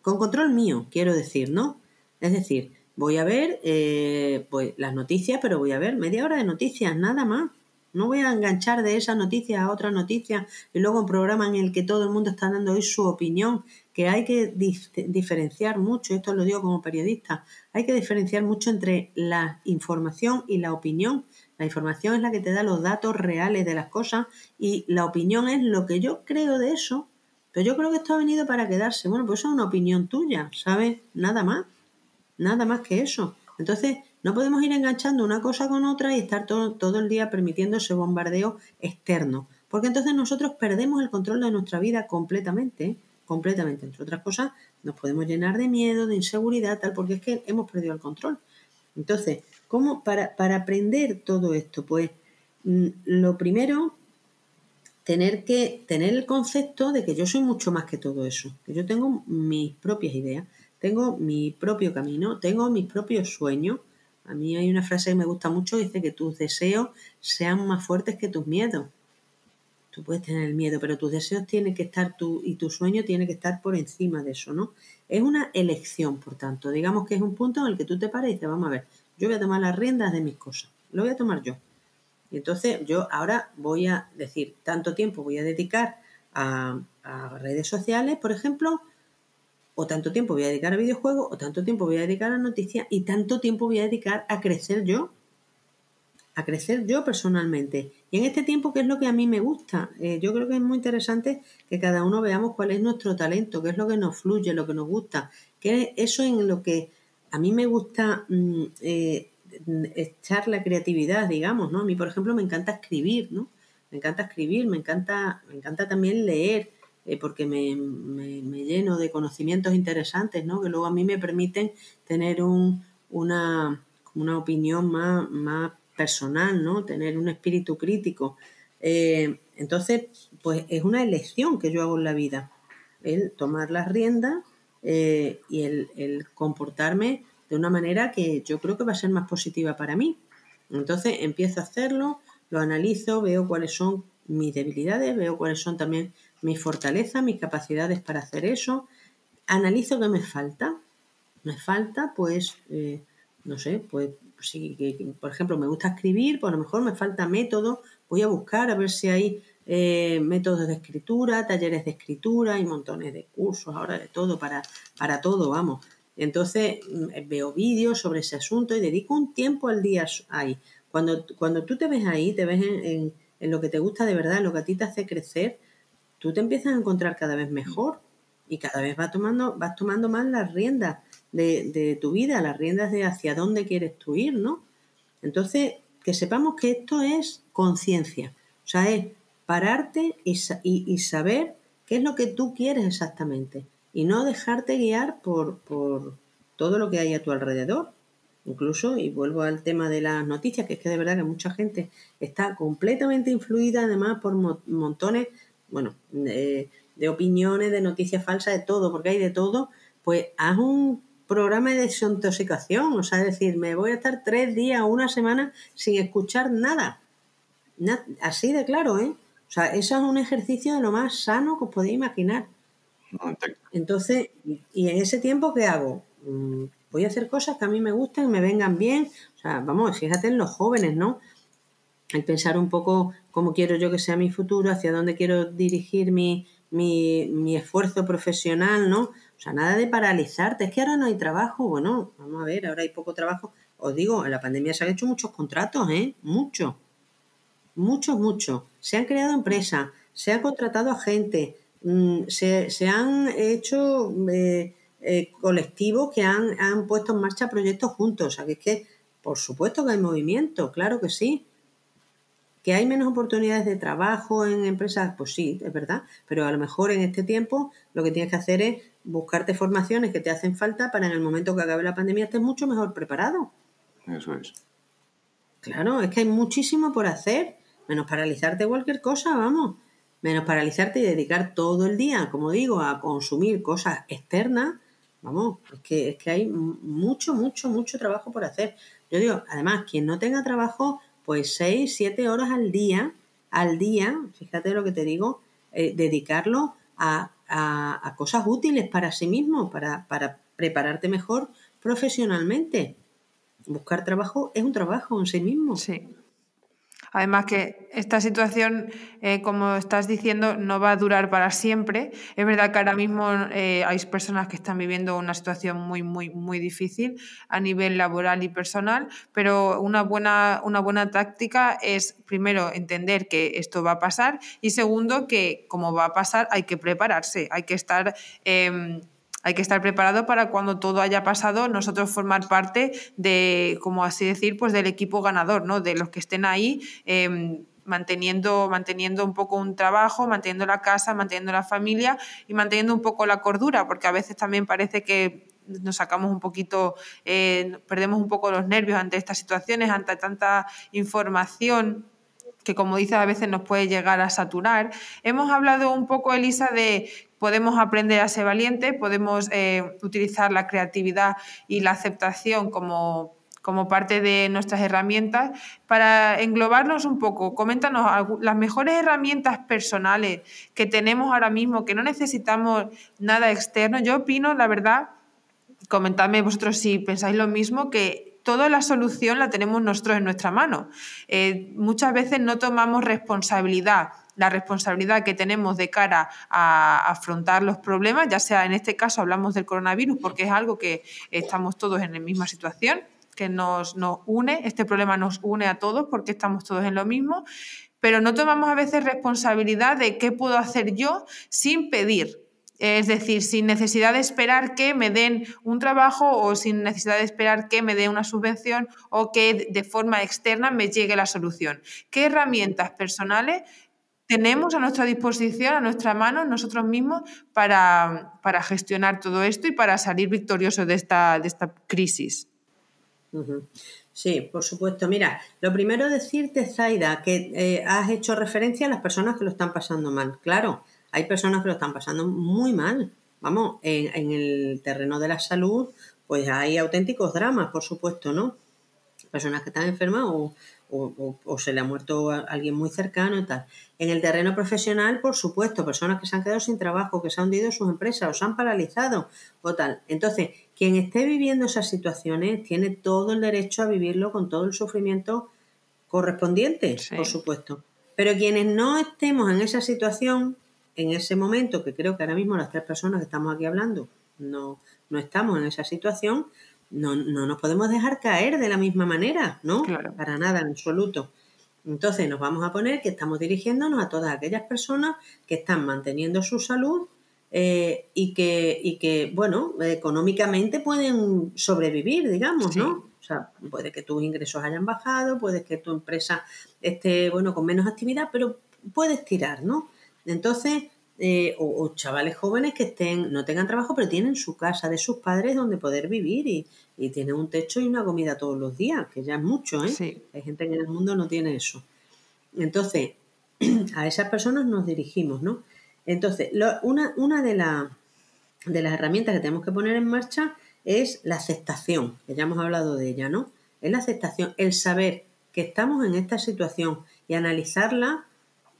con control mío, quiero decir, ¿no? Es decir, voy a ver eh, pues las noticias, pero voy a ver media hora de noticias, nada más. No voy a enganchar de esa noticia a otra noticia y luego un programa en el que todo el mundo está dando hoy su opinión, que hay que dif- diferenciar mucho, esto lo digo como periodista, hay que diferenciar mucho entre la información y la opinión. La información es la que te da los datos reales de las cosas y la opinión es lo que yo creo de eso. Pero yo creo que esto ha venido para quedarse. Bueno, pues eso es una opinión tuya, ¿sabes? Nada más. Nada más que eso. Entonces, no podemos ir enganchando una cosa con otra y estar todo, todo el día permitiendo ese bombardeo externo. Porque entonces nosotros perdemos el control de nuestra vida completamente. Completamente. Entre otras cosas, nos podemos llenar de miedo, de inseguridad, tal, porque es que hemos perdido el control. Entonces, ¿cómo para, para aprender todo esto? Pues mm, lo primero, tener que tener el concepto de que yo soy mucho más que todo eso, que yo tengo mis propias ideas, tengo mi propio camino, tengo mis propios sueños. A mí hay una frase que me gusta mucho dice que tus deseos sean más fuertes que tus miedos. Tú puedes tener el miedo, pero tus deseos tienen que estar tú y tu sueño tiene que estar por encima de eso, ¿no? Es una elección, por tanto. Digamos que es un punto en el que tú te paras y dices, vamos a ver, yo voy a tomar las riendas de mis cosas. Lo voy a tomar yo. Y entonces yo ahora voy a decir, tanto tiempo voy a dedicar a redes sociales, por ejemplo, o tanto tiempo voy a dedicar a videojuegos, o tanto tiempo voy a dedicar a noticias, y tanto tiempo voy a dedicar a crecer yo a crecer yo personalmente. Y en este tiempo, ¿qué es lo que a mí me gusta? Eh, yo creo que es muy interesante que cada uno veamos cuál es nuestro talento, qué es lo que nos fluye, lo que nos gusta, que eso en lo que a mí me gusta mm, eh, echar la creatividad, digamos, ¿no? A mí, por ejemplo, me encanta escribir, ¿no? Me encanta escribir, me encanta, me encanta también leer, eh, porque me, me, lleno de conocimientos interesantes, ¿no? Que luego a mí me permiten tener un, una, una opinión más, más personal, ¿no? Tener un espíritu crítico. Eh, entonces, pues es una elección que yo hago en la vida, el tomar las riendas eh, y el, comportarme de una manera que yo creo que va a ser más positiva para mí. Entonces empiezo a hacerlo, lo analizo, veo cuáles son mis debilidades, veo cuáles son también mis fortalezas, mis capacidades para hacer eso, analizo qué me falta. Me falta, pues, eh, no sé, pues si, por ejemplo, me gusta escribir, pues a lo mejor me falta método, voy a buscar a ver si hay eh, métodos de escritura, talleres de escritura, hay montones de cursos ahora de todo, para, para todo, vamos. Entonces mm, veo vídeos sobre ese asunto y dedico un tiempo al día ahí. Cuando, cuando tú te ves ahí, te ves en, en, lo que te gusta de verdad, en lo que a ti te hace crecer, tú te empiezas a encontrar cada vez mejor y cada vez vas tomando, vas tomando más las riendas de, tu vida, las riendas de hacia dónde quieres tú ir, ¿no? Entonces, que sepamos que esto es conciencia, o sea, es pararte y, y, saber qué es lo que tú quieres exactamente y no dejarte guiar por, por todo lo que hay a tu alrededor. Incluso, y vuelvo al tema de las noticias, que es que de verdad que mucha gente está completamente influida además por montones, bueno, de, de opiniones, de noticias falsas, de todo, porque hay de todo, pues haz un programa de desintoxicación, o sea, es decir, me voy a estar tres días o una semana sin escuchar nada. así de claro, ¿eh? O sea, eso es un ejercicio de lo más sano que os podéis imaginar. Entonces, ¿y en ese tiempo qué hago? Mm, voy a hacer cosas que a mí me gusten, me vengan bien. O sea, vamos, fíjate en los jóvenes, ¿no? El pensar un poco cómo quiero yo que sea mi futuro, hacia dónde quiero dirigir mi, mi, mi esfuerzo profesional, ¿no? O sea, nada de paralizarte. Es que ahora no hay trabajo. Bueno, vamos a ver, ahora hay poco trabajo. Os digo, en la pandemia se han hecho muchos contratos, ¿eh? Muchos. Muchos, muchos. Se han creado empresas, se ha contratado a gente, mm, se, han hecho eh, eh, colectivos que han, han puesto en marcha proyectos juntos. O sea, que es que, por supuesto que hay movimiento, claro que sí. ¿Que hay menos oportunidades de trabajo en empresas? Pues sí, es verdad, pero a lo mejor en este tiempo lo que tienes que hacer es buscarte formaciones que te hacen falta para en el momento que acabe la pandemia estés mucho mejor preparado. Eso es. Claro, es que hay muchísimo por hacer, menos paralizarte cualquier cosa, vamos, menos paralizarte y dedicar todo el día, como digo, a consumir cosas externas, vamos, es que, es que hay mucho, mucho, mucho trabajo por hacer. Yo digo, además, quien no tenga trabajo, pues 6, 7 horas al día, al día, fíjate lo que te digo, eh, dedicarlo a, cosas útiles para sí mismo, para, para prepararte mejor profesionalmente. Buscar trabajo es un trabajo en sí mismo. Sí. Además que esta situación, eh, como estás diciendo, no va a durar para siempre. Es verdad que ahora mismo eh, hay personas que están viviendo una situación muy, muy, muy difícil a nivel laboral y personal, pero una buena, una buena táctica es, primero, entender que esto va a pasar y segundo, que como va a pasar hay que prepararse, hay que estar... Em, hay que estar preparado para cuando todo haya pasado, nosotros formar parte de, como así decir, pues del equipo ganador, ¿no? De los que estén ahí. Em, manteniendo, manteniendo un poco un trabajo, manteniendo la casa, manteniendo la familia y manteniendo un poco la cordura, porque a veces también parece que nos sacamos un poquito, eh, perdemos un poco los nervios ante estas situaciones, ante tanta información que como dices a veces nos puede llegar a saturar. Hemos hablado un poco, Elisa, de podemos aprender a ser valientes, podemos eh, utilizar la creatividad y la aceptación como, como parte de nuestras herramientas. Para englobarnos un poco, coméntanos las mejores herramientas personales que tenemos ahora mismo, que no necesitamos nada externo. Yo opino, la verdad, comentadme vosotros si pensáis lo mismo, que toda la solución la tenemos nosotros en nuestra mano. Eh, muchas veces no tomamos responsabilidad la responsabilidad que tenemos de cara a afrontar los problemas, ya sea en este caso hablamos del coronavirus porque es algo que estamos todos en la misma situación, que nos, nos une, este problema nos une a todos porque estamos todos en lo mismo, pero no tomamos a veces responsabilidad de qué puedo hacer yo sin pedir, es decir, sin necesidad de esperar que me den un trabajo o sin necesidad de esperar que me den una subvención o que de forma externa me llegue la solución. ¿Qué herramientas personales tenemos a nuestra disposición, a nuestra mano, nosotros mismos, para, gestionar todo esto y para salir victoriosos de esta, de esta crisis? Sí, por supuesto. Mira, lo primero decirte, Zaida, que eh, has hecho referencia a las personas que lo están pasando mal. Claro, hay personas que lo están pasando muy mal. Vamos, en, el terreno de la salud, pues hay auténticos dramas, por supuesto, ¿no? Personas que están enfermas o, se le ha muerto a alguien muy cercano y tal. En el terreno profesional, por supuesto, personas que se han quedado sin trabajo, que se han hundido sus empresas o se han paralizado o tal. Entonces, quien esté viviendo esas situaciones tiene todo el derecho a vivirlo con todo el sufrimiento correspondiente, por supuesto. Pero quienes no estemos en esa situación, en ese momento, que creo que ahora mismo las tres personas que estamos aquí hablando no, no estamos en esa situación, no, no nos podemos dejar caer de la misma manera, ¿no? Para nada, en absoluto. Entonces nos vamos a poner que estamos dirigiéndonos a todas aquellas personas que están manteniendo su salud eh, y, que, y que, bueno, económicamente pueden sobrevivir, digamos, ¿no? O sea, puede que tus ingresos hayan bajado, puede que tu empresa esté, bueno, con menos actividad, pero puedes tirar, ¿no? Entonces, eh, o, chavales jóvenes que estén, no tengan trabajo, pero tienen su casa de sus padres donde poder vivir y, y tienen un techo y una comida todos los días, que ya es mucho, ¿eh? Hay gente que en el mundo no tiene eso. Entonces, a esas personas nos dirigimos, ¿no? Entonces, una, una de, de las herramientas que tenemos que poner en marcha es la aceptación, que ya hemos hablado de ella, ¿no? Es la aceptación, el saber que estamos en esta situación y analizarla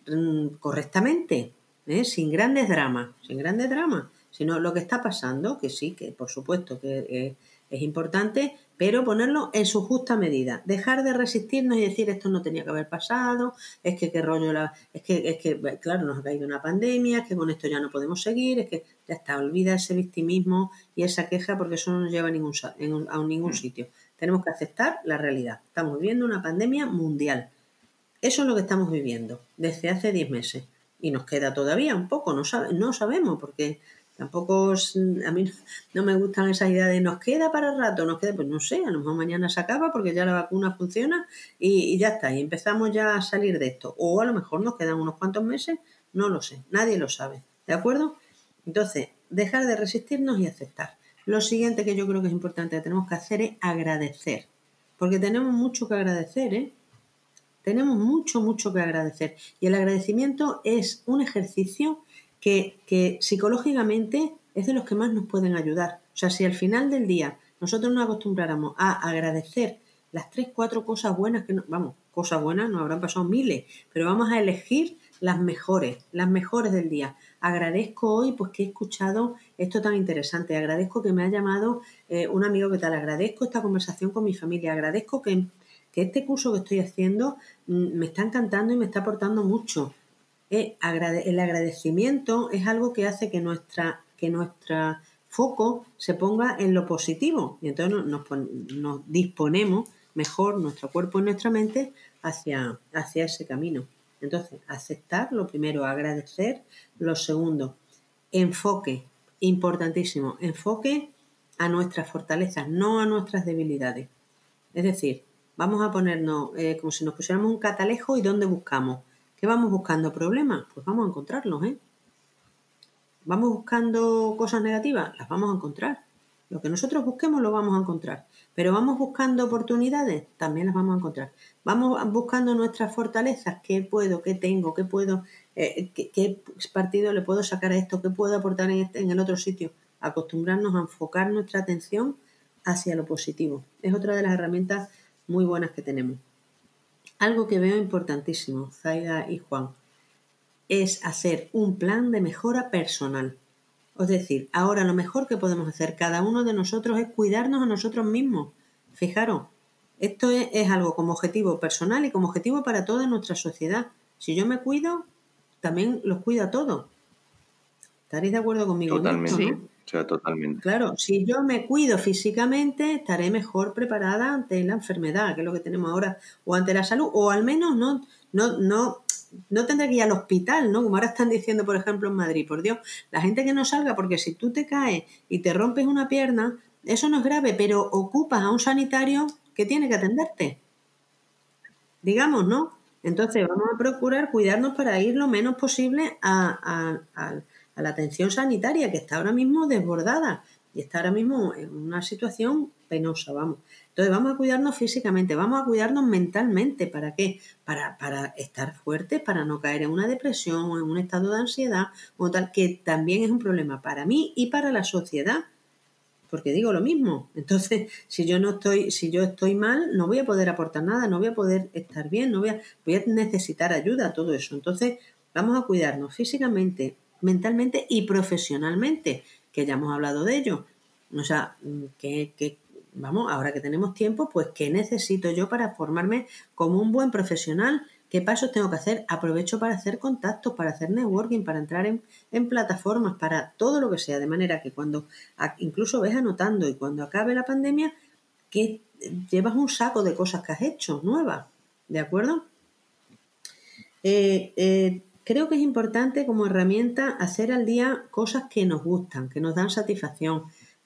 Mm, correctamente, ¿eh? sin grandes dramas, sin grandes dramas, sino lo que está pasando, que sí, que por supuesto que es importante, pero ponerlo en su justa medida, dejar de resistirnos y decir esto no tenía que haber pasado, es que qué rollo la, es que, es que claro, nos ha caído una pandemia, es que con esto ya no podemos seguir, es que ya está, olvida ese victimismo y esa queja porque eso no nos lleva a ningún, a ningún mm. sitio. Tenemos que aceptar la realidad. Estamos viviendo una pandemia mundial eso es lo que estamos viviendo desde hace 10 meses. Y nos queda todavía un poco, no, no sabemos, porque tampoco a mí no me gustan esas ideas de nos queda para rato, nos queda, pues no sé, a lo mejor mañana se acaba porque ya la vacuna funciona y, ya está, y empezamos ya a salir de esto. O a lo mejor nos quedan unos cuantos meses, no lo sé, nadie lo sabe, ¿de acuerdo? Entonces, dejar de resistirnos y aceptar. Lo siguiente que yo creo que es importante que tenemos que hacer es agradecer, porque tenemos mucho que agradecer, ¿eh? Tenemos mucho, mucho que agradecer. Y el agradecimiento es un ejercicio que, que psicológicamente es de los que más nos pueden ayudar. O sea, si al final del día nosotros nos acostumbráramos a agradecer las tres, cuatro cosas buenas que, vamos, cosas buenas, nos habrán pasado miles, pero vamos a elegir las mejores, las mejores del día. Agradezco hoy pues que he escuchado esto tan interesante, agradezco que me ha llamado eh, un amigo que tal, agradezco esta conversación con mi familia, agradezco que que este curso que estoy haciendo mm, me está encantando y me está aportando mucho. Eh, el agradecimiento es algo que hace que nuestra, que nuestra foco se ponga en lo positivo y entonces nos, nos, disponemos mejor nuestro cuerpo y nuestra mente hacia, hacia ese camino. Entonces, aceptar lo primero, agradecer lo segundo, enfoque, importantísimo, enfoque a nuestras fortalezas, no a nuestras debilidades. Es decir, Vamos a ponernos eh, como si nos pusiéramos un catalejo y dónde buscamos. ¿Qué vamos buscando? ¿Problemas? Pues vamos a encontrarlos, ¿eh? ¿Vamos buscando cosas negativas? Las vamos a encontrar. Lo que nosotros busquemos lo vamos a encontrar. Pero vamos buscando oportunidades, también las vamos a encontrar. Vamos buscando nuestras fortalezas, qué puedo, qué tengo, qué puedo, eh, qué, partido le puedo sacar a esto, qué puedo aportar en, este, en el otro sitio. Acostumbrarnos a enfocar nuestra atención hacia lo positivo. Es otra de las herramientas muy buenas que tenemos. Algo que veo importantísimo, Zaida y Juan, es hacer un plan de mejora personal. Es decir, ahora lo mejor que podemos hacer cada uno de nosotros es cuidarnos a nosotros mismos. Fijaros, esto es, algo como objetivo personal y como objetivo para toda nuestra sociedad. Si yo me cuido, también los cuido a todos. ¿Estaréis de acuerdo conmigo? Totalmente. Totalmente. Claro, si yo me cuido físicamente, estaré mejor preparada ante la enfermedad, que es lo que tenemos ahora, o ante la salud, o al menos no, no, no, no tendré que ir al hospital, ¿no? Como ahora están diciendo, por ejemplo, en Madrid, por Dios, la gente que no salga, porque si tú te caes y te rompes una pierna, eso no es grave, pero ocupas a un sanitario que tiene que atenderte. Digamos, ¿no? Entonces vamos a procurar cuidarnos para ir lo menos posible a, a la atención sanitaria, que está ahora mismo desbordada y está ahora mismo en una situación penosa, vamos. Entonces vamos a cuidarnos físicamente, vamos a cuidarnos mentalmente. ¿Para qué? Para, para estar fuertes, para no caer en una depresión o en un estado de ansiedad o tal, que también es un problema para mí y para la sociedad. Porque digo lo mismo. Entonces, si yo no estoy, si yo estoy mal, no voy a poder aportar nada, no voy a poder estar bien, no voy a, voy a necesitar ayuda, todo eso. Entonces, vamos a cuidarnos físicamente, mentalmente y profesionalmente, que ya hemos hablado de ello. O sea, que, vamos, ahora que tenemos tiempo, pues ¿qué necesito yo para formarme como un buen profesional? ¿Qué pasos tengo que hacer? Aprovecho para hacer contactos, para hacer networking, para entrar en, en plataformas, para todo lo que sea, de manera que cuando incluso ves anotando y cuando acabe la pandemia, que llevas un saco de cosas que has hecho nuevas, ¿de acuerdo? Eh, eh, creo que es importante como herramienta hacer al día cosas que nos gustan, que nos dan satisfacción,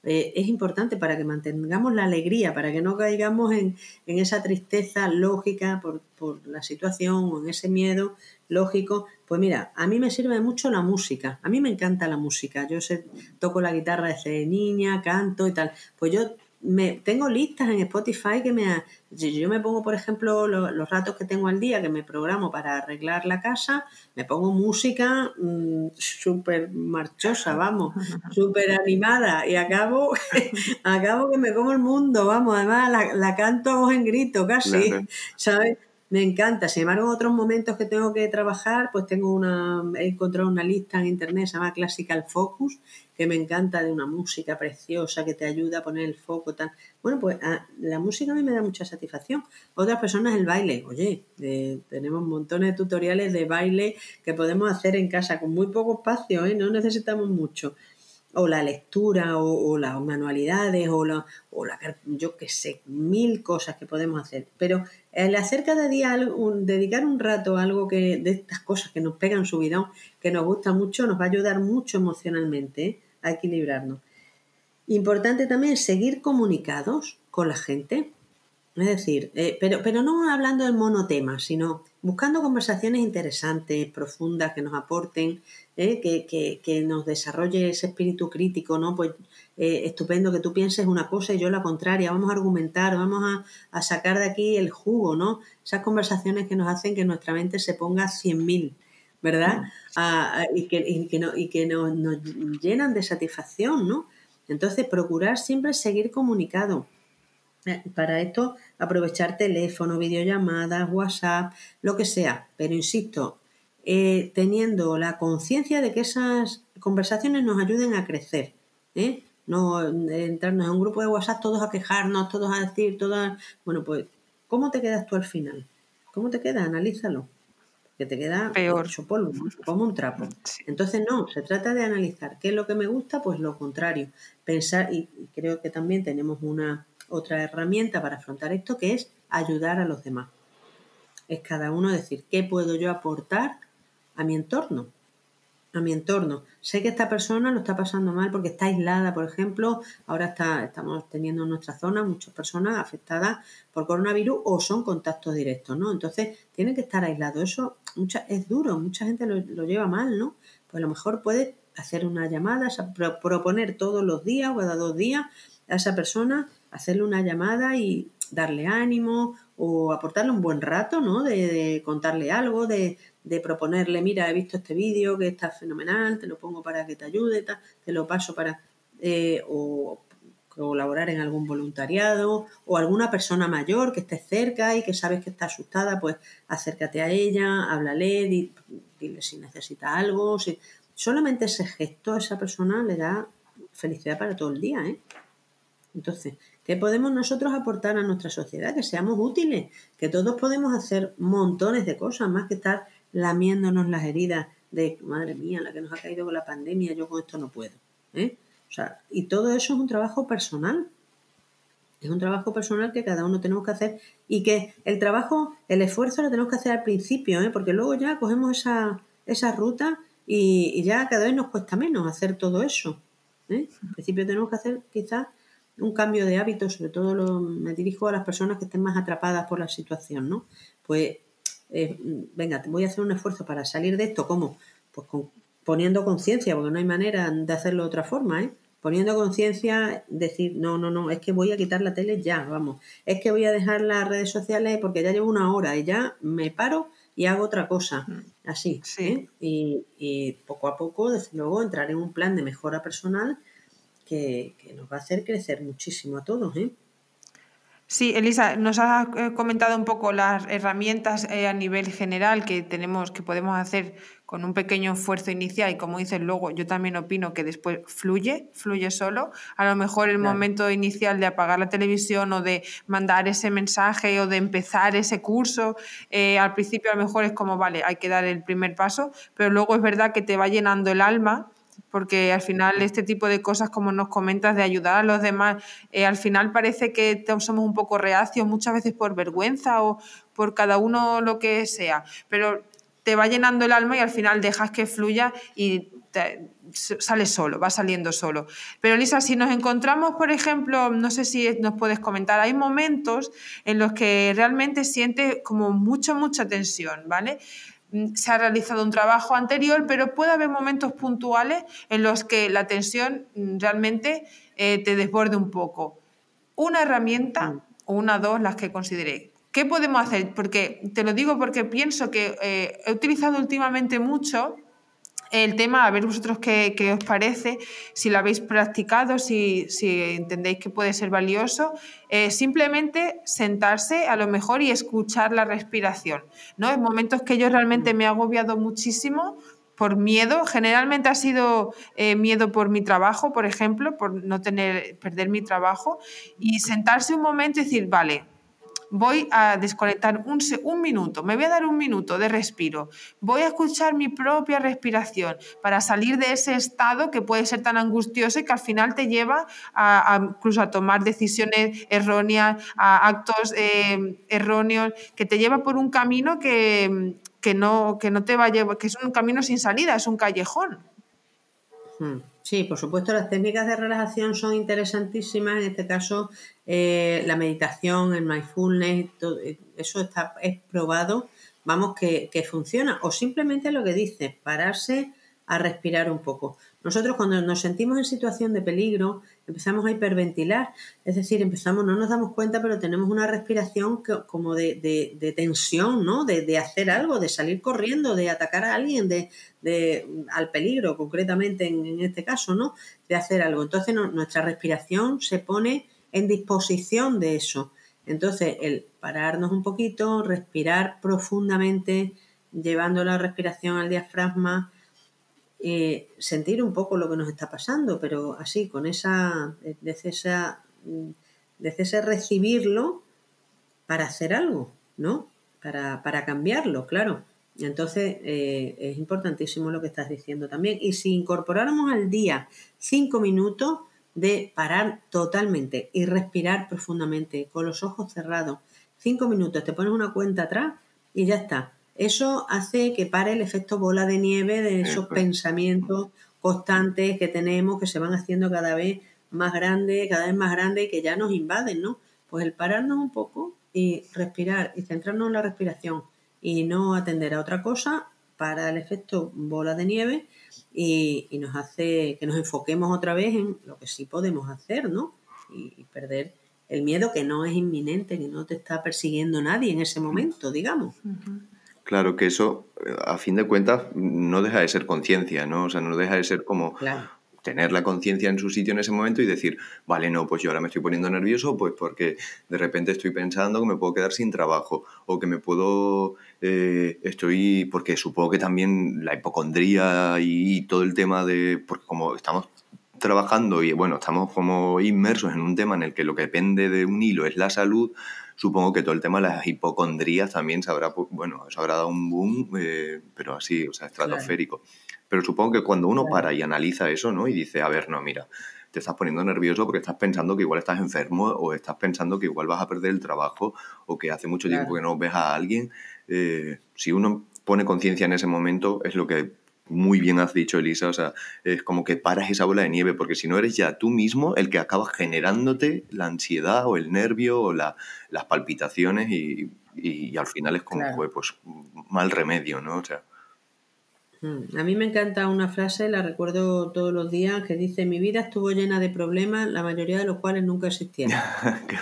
eh, es importante para que mantengamos la alegría, para que no caigamos en, esa tristeza lógica por, por, la situación o en ese miedo lógico. Pues mira, a mí me sirve mucho la música, a mí me encanta la música, yo sé, toco la guitarra desde niña, canto y tal. Pues yo me, tengo listas en Spotify que me... yo me pongo, por ejemplo, los ratos que tengo al día, que me programo para arreglar la casa, me pongo música mm, súper marchosa, vamos, súper animada y acabo, acabo que me como el mundo, vamos, además la, la canto a voz en grito casi, ¿sabes? Me encanta. Sin embargo, en otros momentos que tengo que trabajar, pues tengo una, he encontrado una lista en internet, se llama Classical Focus, que me encanta de una música preciosa que te ayuda a poner el foco. Tal. Bueno, pues ah, la música a mí me da mucha satisfacción. Otras personas el baile. Oye, tenemos montones de tutoriales de baile que podemos hacer en casa con muy poco espacio, ¿eh? no necesitamos mucho. O la lectura, o, las manualidades, o la, o la, yo qué sé, mil cosas que podemos hacer. Pero el hacer cada día, dedicar un rato a algo que, de estas cosas que nos pegan subidón, que nos gusta mucho, nos va a ayudar mucho emocionalmente. ¿eh? a equilibrarnos. Importante también seguir comunicados con la gente, es decir, eh, pero, pero no hablando del monotema, sino buscando conversaciones interesantes, profundas, que nos aporten, eh, que, nos desarrolle ese espíritu crítico, ¿no? Pues eh, estupendo que tú pienses una cosa y yo la contraria, vamos a argumentar, vamos a, a, sacar de aquí el jugo, ¿no? Esas conversaciones que nos hacen que nuestra mente se ponga a 100.000 ¿verdad? y que, y que, no, y que nos, llenan de satisfacción, ¿no? Entonces, procurar siempre seguir comunicado. Eh, para esto, aprovechar teléfono, videollamadas, WhatsApp, lo que sea. Pero insisto, eh, teniendo la conciencia de que esas conversaciones nos ayuden a crecer. ¿eh? No entrarnos en un grupo de WhatsApp todos a quejarnos, todos a decir, todas. Bueno, pues, ¿cómo te quedas tú al final? ¿Cómo te queda? Analízalo que te queda Peor. polvo, como un trapo. Entonces, no, se trata de analizar qué es lo que me gusta, pues lo contrario. Pensar, y creo que también tenemos una otra herramienta para afrontar esto, que es ayudar a los demás. Es cada uno decir, ¿qué puedo yo aportar a mi entorno? a mi entorno. Sé que esta persona lo está pasando mal porque está aislada, por ejemplo, ahora está, estamos teniendo en nuestra zona muchas personas afectadas por coronavirus o son contactos directos, ¿no? Entonces, tienen que estar aislados. Eso mucha, es duro, mucha gente lo, lleva mal, ¿no? Pues a lo mejor puede hacer una llamada, proponer todos los días o cada dos días a esa persona, hacerle una llamada y darle ánimo o aportarle un buen rato, ¿no? De, contarle algo, de, proponerle, mira, he visto este vídeo que está fenomenal, te lo pongo para que te ayude, te lo paso para... Eh, o colaborar en algún voluntariado o alguna persona mayor que esté cerca y que sabes que está asustada, pues acércate a ella, háblale, dile si necesita algo. Si... Solamente ese gesto a esa persona le da felicidad para todo el día. ¿eh? Entonces, ¿qué podemos nosotros aportar a nuestra sociedad? Que seamos útiles, que todos podemos hacer montones de cosas, más que estar lamiéndonos las heridas de, madre mía, la que nos ha caído con la pandemia, yo con esto no puedo. ¿eh? O sea, y todo eso es un trabajo personal. Es un trabajo personal que cada uno tenemos que hacer y que el trabajo, el esfuerzo lo tenemos que hacer al principio, ¿eh? porque luego ya cogemos esa, esa ruta y, ya cada vez nos cuesta menos hacer todo eso. ¿eh? Al principio tenemos que hacer quizás un cambio de hábitos, sobre todo lo, me dirijo a las personas que estén más atrapadas por la situación, ¿no? Pues, eh, venga, voy a hacer un esfuerzo para salir de esto, ¿cómo? Pues con, poniendo conciencia, porque no hay manera de hacerlo de otra forma, ¿eh? Poniendo conciencia, decir, no, no, no, es que voy a quitar la tele ya, vamos. Es que voy a dejar las redes sociales porque ya llevo una hora y ya me paro y hago otra cosa. Mm. Así. ¿eh? Y, poco a poco, desde luego, entrar en un plan de mejora personal que, que nos va a hacer crecer muchísimo a todos. ¿eh? Sí, Elisa, nos has eh, comentado un poco las herramientas eh, a nivel general que tenemos, que podemos hacer con un pequeño esfuerzo inicial y como dices luego, yo también opino que después fluye, fluye solo. A lo mejor el momento inicial de apagar la televisión o de mandar ese mensaje o de empezar ese curso, eh, al principio a lo mejor es como, vale, hay que dar el primer paso, pero luego es verdad que te va llenando el alma porque al final este tipo de cosas, como nos comentas, de ayudar a los demás, eh, al final parece que somos un poco reacios, muchas veces por vergüenza o por cada uno lo que sea, pero te va llenando el alma y al final dejas que fluya y sale solo, va saliendo solo. Pero Lisa, si nos encontramos, por ejemplo, no sé si nos puedes comentar, hay momentos en los que realmente sientes como mucha, mucha tensión, ¿vale? Mm, se ha realizado un trabajo anterior, pero puede haber momentos puntuales en los que la tensión mm, realmente eh, te desborde un poco. Una herramienta, mm. o una dos, las que consideré. ¿Qué podemos hacer? Porque te lo digo porque pienso que eh, he utilizado últimamente mucho el tema, a ver vosotros qué, os parece, si lo habéis practicado, si, entendéis que puede ser valioso, eh, simplemente sentarse a lo mejor y escuchar la respiración. ¿no? En momentos que yo realmente me he agobiado muchísimo por miedo, generalmente ha sido eh, miedo por mi trabajo, por ejemplo, por no tener, perder mi trabajo, y sentarse un momento y decir, vale, voy a desconectar un, minuto, me voy a dar un minuto de respiro, voy a escuchar mi propia respiración para salir de ese estado que puede ser tan angustioso y que al final te lleva a, incluso a tomar decisiones erróneas, a actos eh, erróneos, que te lleva por un camino que, que, no, que no te va a llevar, que es un camino sin salida, es un callejón. Hmm. Sí, por supuesto, las técnicas de relajación son interesantísimas. En este caso, eh, la meditación, el mindfulness, todo, eh, eso está, es probado, vamos, que, que, funciona. O simplemente lo que dice, pararse a respirar un poco. Nosotros cuando nos sentimos en situación de peligro empezamos a hiperventilar, es decir, empezamos, no nos damos cuenta, pero tenemos una respiración como de, tensión, ¿no? De, hacer algo, de salir corriendo, de atacar a alguien, de, al peligro, concretamente en, este caso, ¿no? De hacer algo. Entonces nuestra respiración se pone en disposición de eso. Entonces, el pararnos un poquito, respirar profundamente, llevando la respiración al diafragma, eh, sentir un poco lo que nos está pasando, pero así, con esa, desde, esa, ese recibirlo para hacer algo, ¿no? Para, para cambiarlo, claro. Entonces, eh, es importantísimo lo que estás diciendo también. Y si incorporáramos al día cinco minutos de parar totalmente y respirar profundamente con los ojos cerrados, cinco minutos, te pones una cuenta atrás y ya está. Eso hace que pare el efecto bola de nieve de esos pensamientos constantes que tenemos, que se van haciendo cada vez más grandes, cada vez más grandes y que ya nos invaden, ¿no? Pues el pararnos un poco y respirar y centrarnos en la respiración y no atender a otra cosa para el efecto bola de nieve y, y, nos hace que nos enfoquemos otra vez en lo que sí podemos hacer, ¿no? y, perder el miedo que no es inminente, que no te está persiguiendo nadie en ese momento, digamos. Claro que eso, a fin de cuentas, no deja de ser conciencia, ¿no? O sea, no deja de ser como tener la conciencia en su sitio en ese momento y decir, vale, no, pues yo ahora me estoy poniendo nervioso, pues porque de repente estoy pensando que me puedo quedar sin trabajo o que me puedo, eh, estoy, porque supongo que también la hipocondría y, todo el tema de, porque como estamos trabajando y bueno, estamos como inmersos en un tema en el que lo que depende de un hilo es la salud, supongo que todo el tema de las hipocondrías también se habrá, bueno, habrá dado un boom, eh, pero así, o sea, estratosférico. Pero supongo que cuando uno para y analiza eso, ¿no? Y dice, a ver, no, mira, te estás poniendo nervioso porque estás pensando que igual estás enfermo o estás pensando que igual vas a perder el trabajo o que hace mucho tiempo que no ves a alguien. Eh, si uno pone conciencia en ese momento, es lo que muy bien has dicho, Elisa, o sea, es como que paras esa bola de nieve, porque si no eres ya tú mismo el que acaba generándote la ansiedad o el nervio o las palpitaciones y, al final es como, pues, mal remedio, ¿no? O sea. Mm, a mí me encanta una frase, la recuerdo todos los días, que dice, mi vida estuvo llena de problemas, la mayoría de los cuales nunca existieron. Qué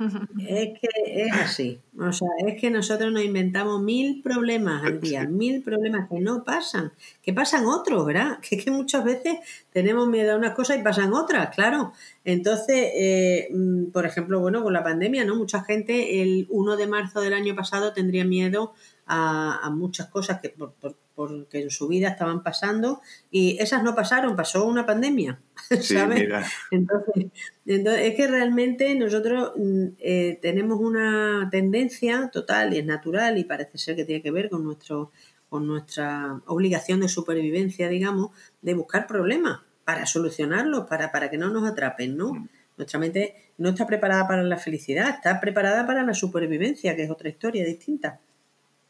es que es así. O sea, es que nosotros nos inventamos mil problemas al día, mil problemas que no pasan, que pasan otros, ¿verdad? Que es que muchas veces tenemos miedo a unas cosas y pasan otras, claro. Entonces, eh, mm, por ejemplo, bueno, con la pandemia, ¿no? Mucha gente el 1 de marzo del año pasado tendría miedo a, muchas cosas que por, porque en su vida estaban pasando y esas no pasaron, pasó una pandemia, ¿sabes? Entonces, es que realmente nosotros mm, eh, tenemos una tendencia total y es natural y parece ser que tiene que ver con nuestro con nuestra obligación de supervivencia, digamos, de buscar problemas para solucionarlos, para, para que no nos atrapen, ¿no? Mm. Nuestra mente no está preparada para la felicidad, está preparada para la supervivencia, que es otra historia distinta.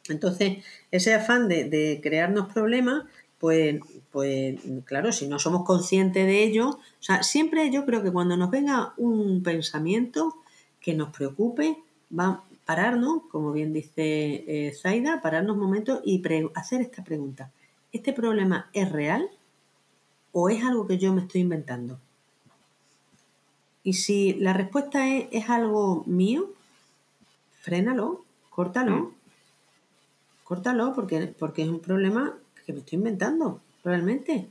Entonces, ese afán de, crearnos problemas, pues, pues claro, si no somos conscientes de ello, o sea, siempre yo creo que cuando nos venga un pensamiento que nos preocupe, va a pararnos, como bien dice eh, Zaida, pararnos un momento y hacer esta pregunta. ¿Este problema es real o es algo que yo me estoy inventando? Y si la respuesta es, es algo mío, frénalo, córtalo. Córtalo porque, porque es un problema que me estoy inventando, realmente.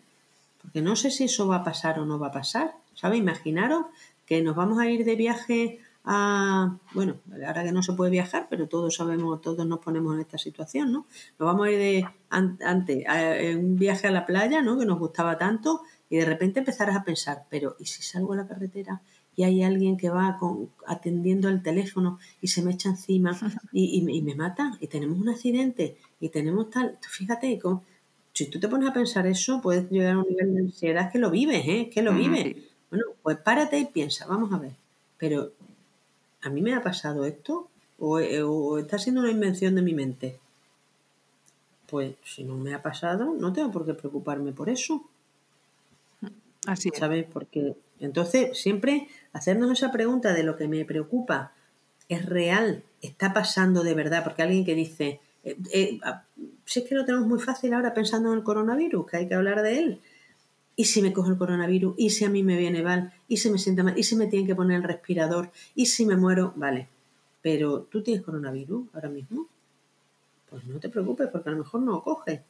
Porque no sé si eso va a pasar o no va a pasar. ¿Sabe? Imaginaros que nos vamos a ir de viaje a. Bueno, ahora que no se puede viajar, pero todos sabemos, todos nos ponemos en esta situación, ¿no? Nos vamos a ir de antes en un viaje a la playa, ¿no? Que nos gustaba tanto, y de repente empezarás a pensar, pero ¿y si salgo a la carretera y hay alguien que va con, atendiendo el teléfono y se me echa encima y, me mata y tenemos un accidente y tenemos tal, fíjate, si tú te pones a pensar eso, puedes llegar a un nivel de ansiedad que lo vives, ¿eh? que lo vives. Bueno, pues párate y piensa, vamos a ver, pero ¿a mí me ha pasado esto? ¿O, o está siendo una invención de mi mente? Pues si no me ha pasado, no tengo por qué preocuparme por eso. Así es. ¿Sabes? Porque entonces, siempre hacernos esa pregunta de lo que me preocupa, ¿es real? ¿Está pasando de verdad? Porque alguien que dice, eh, eh, ah, si es que lo tenemos muy fácil ahora pensando en el coronavirus, que hay que hablar de él. ¿Y si me cojo el coronavirus? ¿Y si a mí me viene mal? ¿Y si me sienta mal? ¿Y si me tienen que poner el respirador? ¿Y si me muero? Vale. Pero tú tienes coronavirus ahora mismo. Pues no te preocupes, porque a lo mejor no lo coges.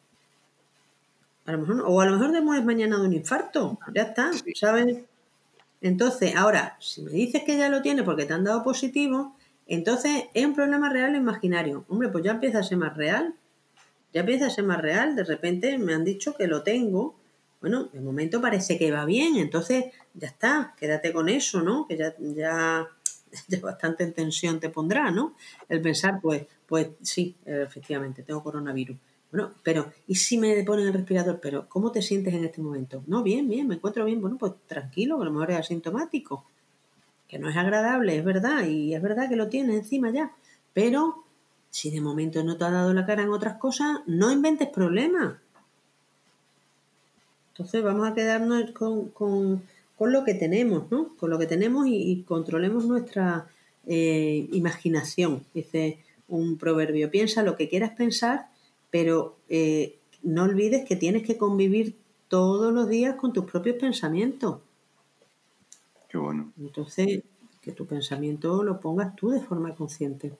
A lo mejor o a lo mejor te mueres mañana de un infarto. Ya está, ¿sabes? Entonces, ahora, si me dices que ya lo tienes porque te han dado positivo, entonces es un problema real o imaginario. Hombre, pues ya empieza a ser más real. Ya empieza a ser más real. De repente me han dicho que lo tengo. Bueno, de momento parece que va bien. Entonces, ya está. Quédate con eso, ¿no? Que ya, ya, ya bastante en tensión te pondrá, ¿no? El pensar, pues, pues sí, efectivamente, tengo coronavirus. Bueno, pero ¿y si me ponen el respirador? Pero ¿cómo te sientes en este momento? No, bien, bien, me encuentro bien. Bueno, pues tranquilo, a lo mejor es asintomático. Que no es agradable, es verdad, y es verdad que lo tienes encima ya. Pero si de momento no te ha dado la cara en otras cosas, no inventes problemas. Entonces vamos a quedarnos con, lo que tenemos, ¿no? Con lo que tenemos y, controlemos nuestra eh, imaginación. Dice un proverbio, piensa lo que quieras pensar pero eh, no olvides que tienes que convivir todos los días con tus propios pensamientos. Qué bueno. Entonces, que tu pensamiento lo pongas tú de forma consciente.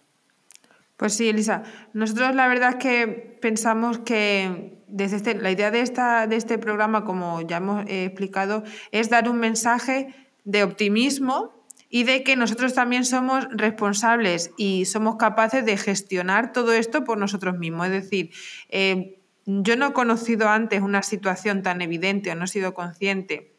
Pues sí, Elisa. Nosotros la verdad es que pensamos que desde este, la idea de, esta, de este programa, como ya hemos eh, explicado, es dar un mensaje de optimismo y de que nosotros también somos responsables y somos capaces de gestionar todo esto por nosotros mismos. Es decir, eh, yo no he conocido antes una situación tan evidente o no he sido consciente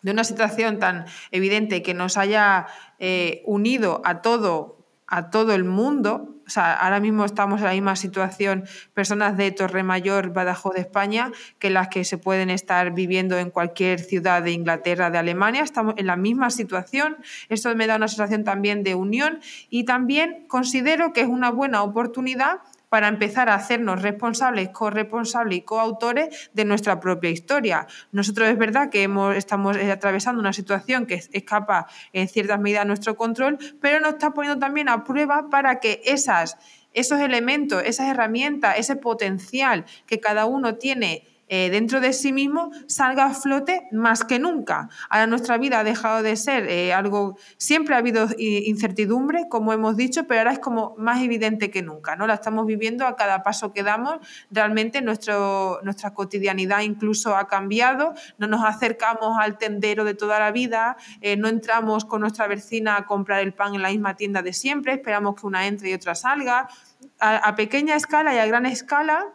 de una situación tan evidente que nos haya eh, unido a todo, a todo el mundo o sea, ahora mismo estamos en la misma situación personas de Torremayor, Badajoz de España, que las que se pueden estar viviendo en cualquier ciudad de Inglaterra, de Alemania. Estamos en la misma situación. Esto me da una sensación también de unión y también considero que es una buena oportunidad para empezar a hacernos responsables, corresponsables y coautores de nuestra propia historia. Nosotros es verdad que hemos, estamos eh, atravesando una situación que escapa en ciertas medidas a nuestro control, pero nos está poniendo también a prueba para que esos elementos, esas herramientas, ese potencial que cada uno tiene eh, dentro de sí mismo salga a flote más que nunca. Ahora nuestra vida ha dejado de ser eh, algo, siempre ha habido incertidumbre, como hemos dicho, pero ahora es como más evidente que nunca, ¿no? La estamos viviendo a cada paso que damos, realmente nuestro, nuestra cotidianidad incluso ha cambiado, no nos acercamos al tendero de toda la vida, eh, no entramos con nuestra vecina a comprar el pan en la misma tienda de siempre, esperamos que una entre y otra salga. a pequeña escala y a gran escala,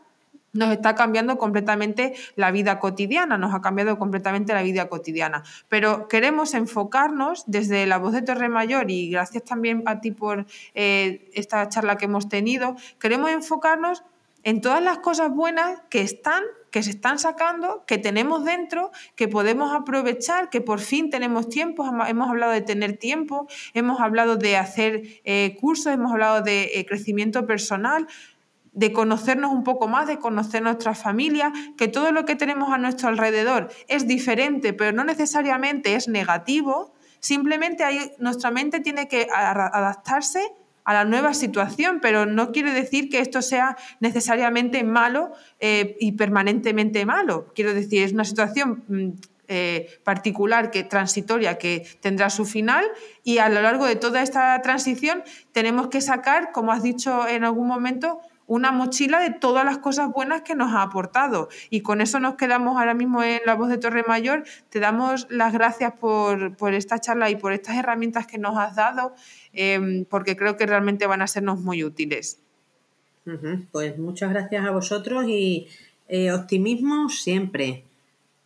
nos está cambiando completamente la vida cotidiana, nos ha cambiado completamente la vida cotidiana. Pero queremos enfocarnos desde la voz de Torre Mayor y gracias también a ti por eh, esta charla que hemos tenido, queremos enfocarnos en todas las cosas buenas que están que se están sacando, que tenemos dentro, que podemos aprovechar, que por fin tenemos tiempo, hemos hablado de tener tiempo, hemos hablado de hacer eh, cursos, hemos hablado de eh, crecimiento personal, de conocernos un poco más, de conocer nuestra familia, que todo lo que tenemos a nuestro alrededor es diferente, pero no necesariamente es negativo, simplemente nuestra mente tiene que adaptarse a la nueva situación, pero no quiere decir que esto sea necesariamente malo eh, y permanentemente malo. Quiero decir, es una situación mm, eh, particular, que transitoria, que tendrá su final y a lo largo de toda esta transición tenemos que sacar, como has dicho en algún momento, una mochila de todas las cosas buenas que nos ha aportado. Y con eso nos quedamos ahora mismo en la voz de Torre Mayor. Te damos las gracias por, esta charla y por estas herramientas que nos has dado, em, porque creo que realmente van a sernos muy útiles. Pues muchas gracias a vosotros y eh, optimismo siempre,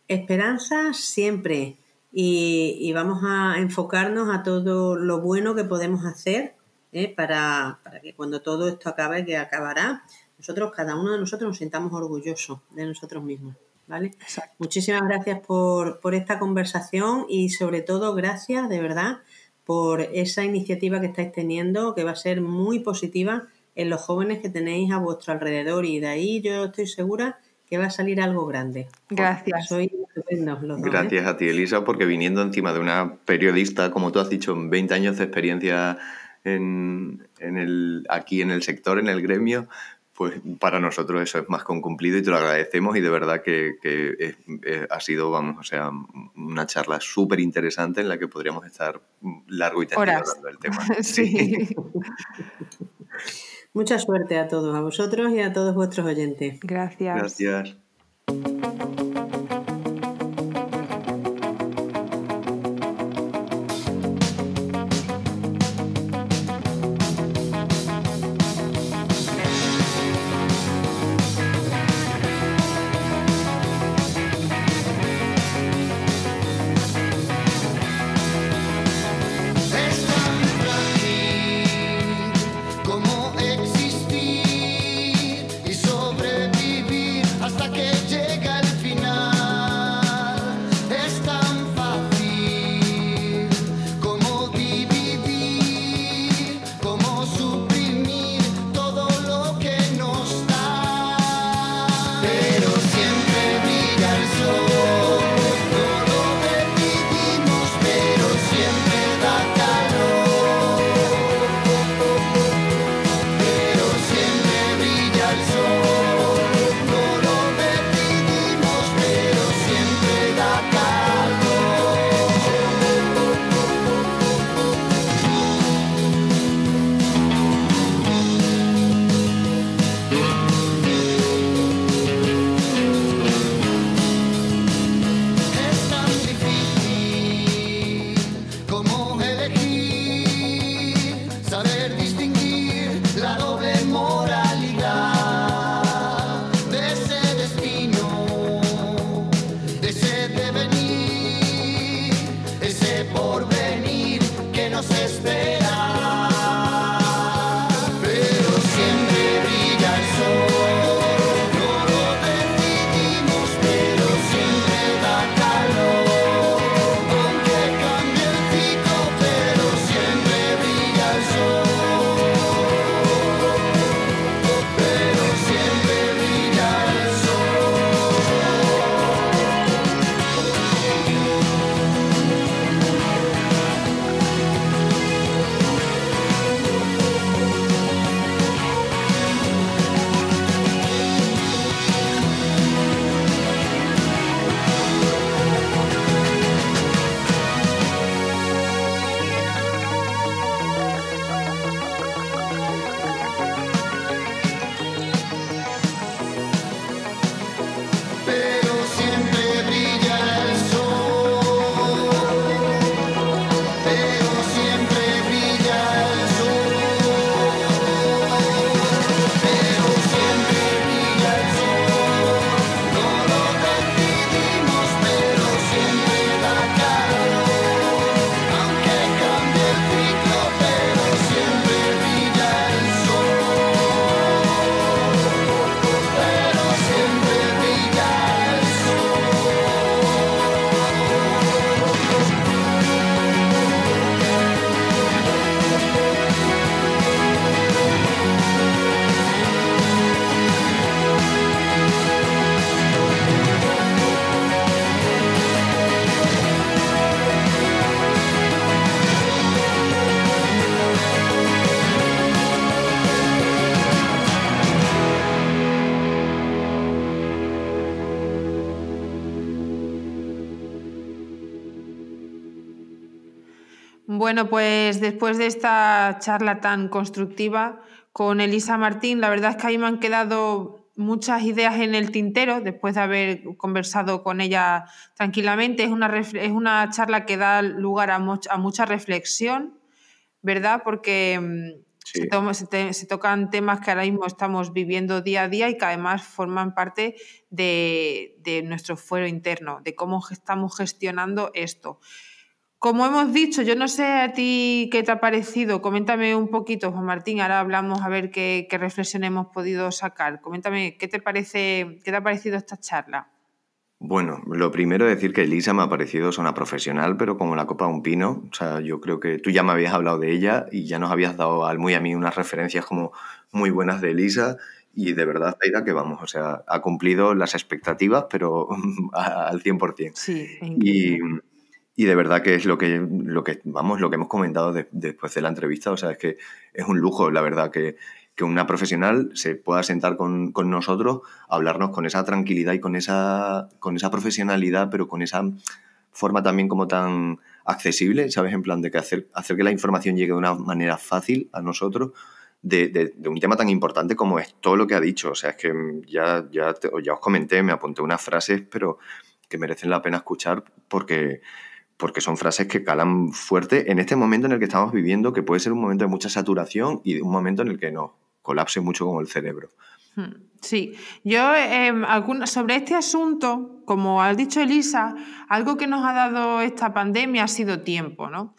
esperanza siempre. y, vamos a enfocarnos a todo lo bueno que podemos hacer ¿eh? para, que cuando todo esto acabe, que acabará, nosotros, cada uno de nosotros, nos sintamos orgullosos de nosotros mismos. ¿vale? Muchísimas gracias por, esta conversación y sobre todo gracias de verdad por esa iniciativa que estáis teniendo, que va a ser muy positiva en los jóvenes que tenéis a vuestro alrededor y de ahí yo estoy segura que va a salir algo grande. Gracias. Soy Gracias a ti, Elisa, porque viniendo encima de una periodista, como tú has dicho, 20 años de experiencia en, el, aquí en el sector, en el gremio, pues para nosotros eso es más que un cumplido y te lo agradecemos y de verdad que, ha sido, vamos, o sea, una charla súper interesante en la que podríamos estar largo y tendido hablando del tema. sí. Mucha suerte a todos, a vosotros y a todos vuestros oyentes. Gracias. Gracias. Bueno, pues después de esta charla tan constructiva con Elisa Martín, la verdad es que ahí me han quedado muchas ideas en el tintero después de haber conversado con ella tranquilamente. Es una, es una charla que da lugar a, mucha reflexión, ¿verdad? Porque mm, se, tocan temas que ahora mismo estamos viviendo día a día y que además forman parte de, de nuestro fuero interno, de cómo estamos gestionando esto. Como hemos dicho, yo no sé a ti qué te ha parecido. Coméntame un poquito, Juan Martín. Ahora hablamos a ver qué, reflexión hemos podido sacar. Coméntame qué te parece, qué te ha parecido esta charla. Bueno, lo primero es decir que Elisa me ha parecido una profesional, pero como la copa de un pino. O sea, yo creo que tú ya me habías hablado de ella y ya nos habías dado al muy a mí unas referencias como muy buenas de Elisa. Y de verdad, Aida, que vamos, o sea, ha cumplido las expectativas, pero al 100%. Sí, y, y de verdad que es lo que, lo que, vamos, lo que hemos comentado después de la entrevista. O sea, es que es un lujo, la verdad, que, que una profesional se pueda sentar con, con, nosotros, hablarnos con esa tranquilidad y con esa, con esa profesionalidad, pero con esa forma también como tan accesible, ¿sabes? En plan de que hacer, hacer que la información llegue de una manera fácil a nosotros. De, de, un tema tan importante como es todo lo que ha dicho. O sea, es que ya, ya, ya os comenté, me apunté unas frases, pero que merecen la pena escuchar porque, porque son frases que calan fuerte en este momento en el que estamos viviendo, que puede ser un momento de mucha saturación y un momento en el que no colapse mucho como el cerebro. Hmm, sí, yo eh, sobre este asunto, como ha dicho Elisa, algo que nos ha dado esta pandemia ha sido tiempo, ¿no?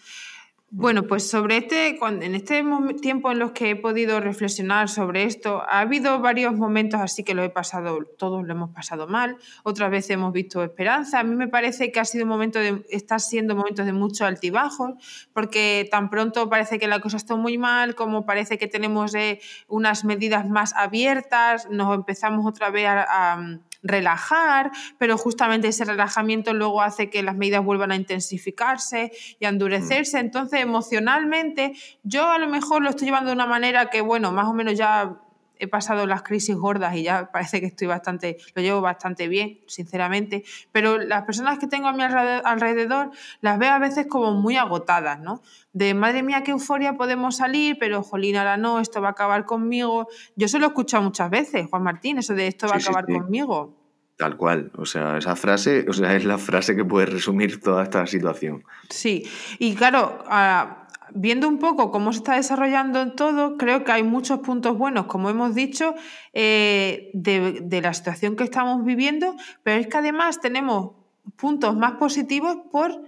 Bueno, pues sobre este, en este tiempo en los que he podido reflexionar sobre esto, ha habido varios momentos así que lo he pasado, todos lo hemos pasado mal, otras veces hemos visto esperanza. A mí me parece que ha sido un momento de, está siendo momentos de mucho altibajos, porque tan pronto parece que la cosa está muy mal, como parece que tenemos eh, unas medidas más abiertas, nos empezamos otra vez a relajar, pero justamente ese relajamiento luego hace que las medidas vuelvan a intensificarse y a endurecerse. Mm. Entonces, emocionalmente, yo a lo mejor lo estoy llevando de una manera que, bueno, más o menos ya he pasado las crisis gordas y ya parece que estoy bastante, lo llevo bastante bien, sinceramente, pero las personas que tengo a mi alrededor las veo a veces como muy agotadas, ¿no? De madre mía, qué euforia podemos salir, pero jolín, ahora no, esto va a acabar conmigo. Yo se lo he escuchado muchas veces, Juan Martín, eso de esto va a acabar conmigo. Tal cual, o sea, esa frase, o sea, es la frase que puede resumir toda esta situación. Sí, y claro, ah, viendo un poco cómo se está desarrollando todo, creo que hay muchos puntos buenos, como hemos dicho, eh, de, la situación que estamos viviendo, pero es que además tenemos puntos más positivos por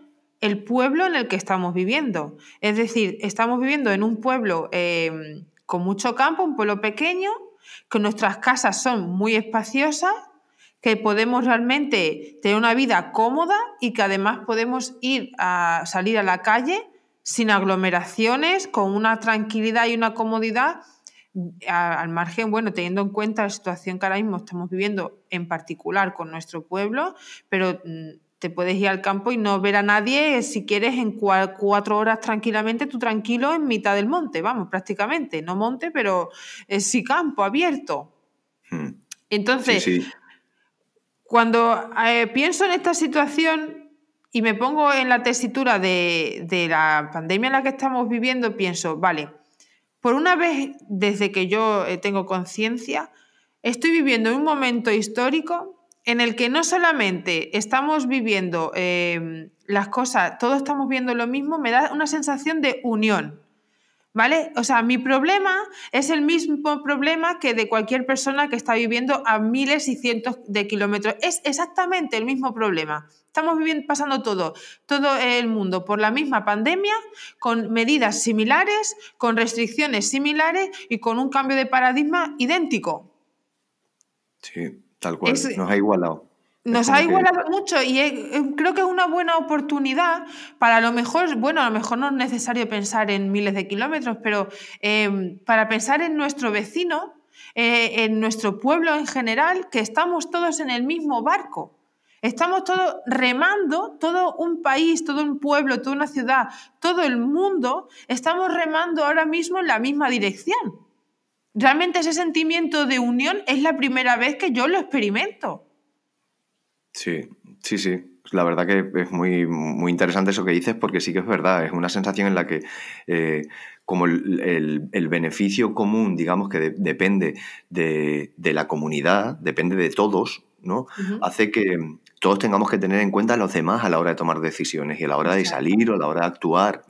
el pueblo en el que estamos viviendo. Es decir, estamos viviendo en un pueblo eh, con mucho campo, un pueblo pequeño, que nuestras casas son muy espaciosas que podemos realmente tener una vida cómoda y que además podemos ir a salir a la calle sin aglomeraciones, con una tranquilidad y una comodidad al margen, bueno, teniendo en cuenta la situación que ahora mismo estamos viviendo, en particular con nuestro pueblo, pero mm, te puedes ir al campo y no ver a nadie si quieres en cuatro horas tranquilamente, tú tranquilo en mitad del monte, vamos, prácticamente, no monte, pero eh, sí campo abierto. Hmm. Entonces, cuando eh, pienso en esta situación y me pongo en la tesitura de, la pandemia en la que estamos viviendo, pienso, vale, por una vez desde que yo eh, tengo conciencia, estoy viviendo un momento histórico en el que no solamente estamos viviendo em, las cosas, todos estamos viendo lo mismo, me da una sensación de unión. ¿Vale? O sea, mi problema es el mismo problema que de cualquier persona que está viviendo a miles y cientos de kilómetros. Es exactamente el mismo problema. Estamos viviendo, pasando todo, todo el mundo por la misma pandemia, con medidas similares, con restricciones similares y con un cambio de paradigma idéntico. Sí, tal cual. Nos ha igualado. Nos ha igualado mucho y creo que es una buena oportunidad para a lo mejor, bueno, a lo mejor no es necesario pensar en miles de kilómetros, pero em, para pensar en nuestro vecino, eh, en nuestro pueblo en general, que estamos todos en el mismo barco. Estamos todos remando, todo un país, todo un pueblo, toda una ciudad, todo el mundo, estamos remando ahora mismo en la misma dirección. Realmente ese sentimiento de unión es la primera vez que yo lo experimento. Sí, sí, sí. La verdad que es muy, muy interesante eso que dices porque sí que es verdad, es una sensación en la que eh, como el, beneficio común, digamos que depende de, la comunidad, depende de todos, ¿no? Hace que todos tengamos que tener en cuenta a los demás a la hora de tomar decisiones y a la hora de salir o a la hora de actuar,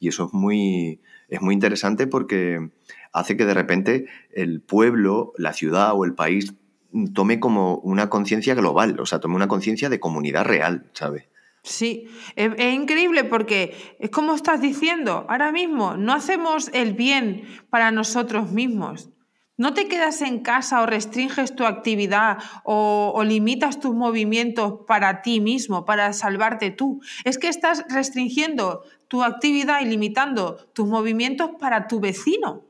Y eso es muy, es muy interesante porque hace que de repente el pueblo, la ciudad o el país tome como una conciencia global, o sea, tome una conciencia de comunidad real, ¿sabes? Sí, es, increíble porque es como estás diciendo, ahora mismo no hacemos el bien para nosotros mismos. No te quedas en casa o restringes tu actividad o, limitas tus movimientos para ti mismo, para salvarte tú. Es que estás restringiendo tu actividad y limitando tus movimientos para tu vecino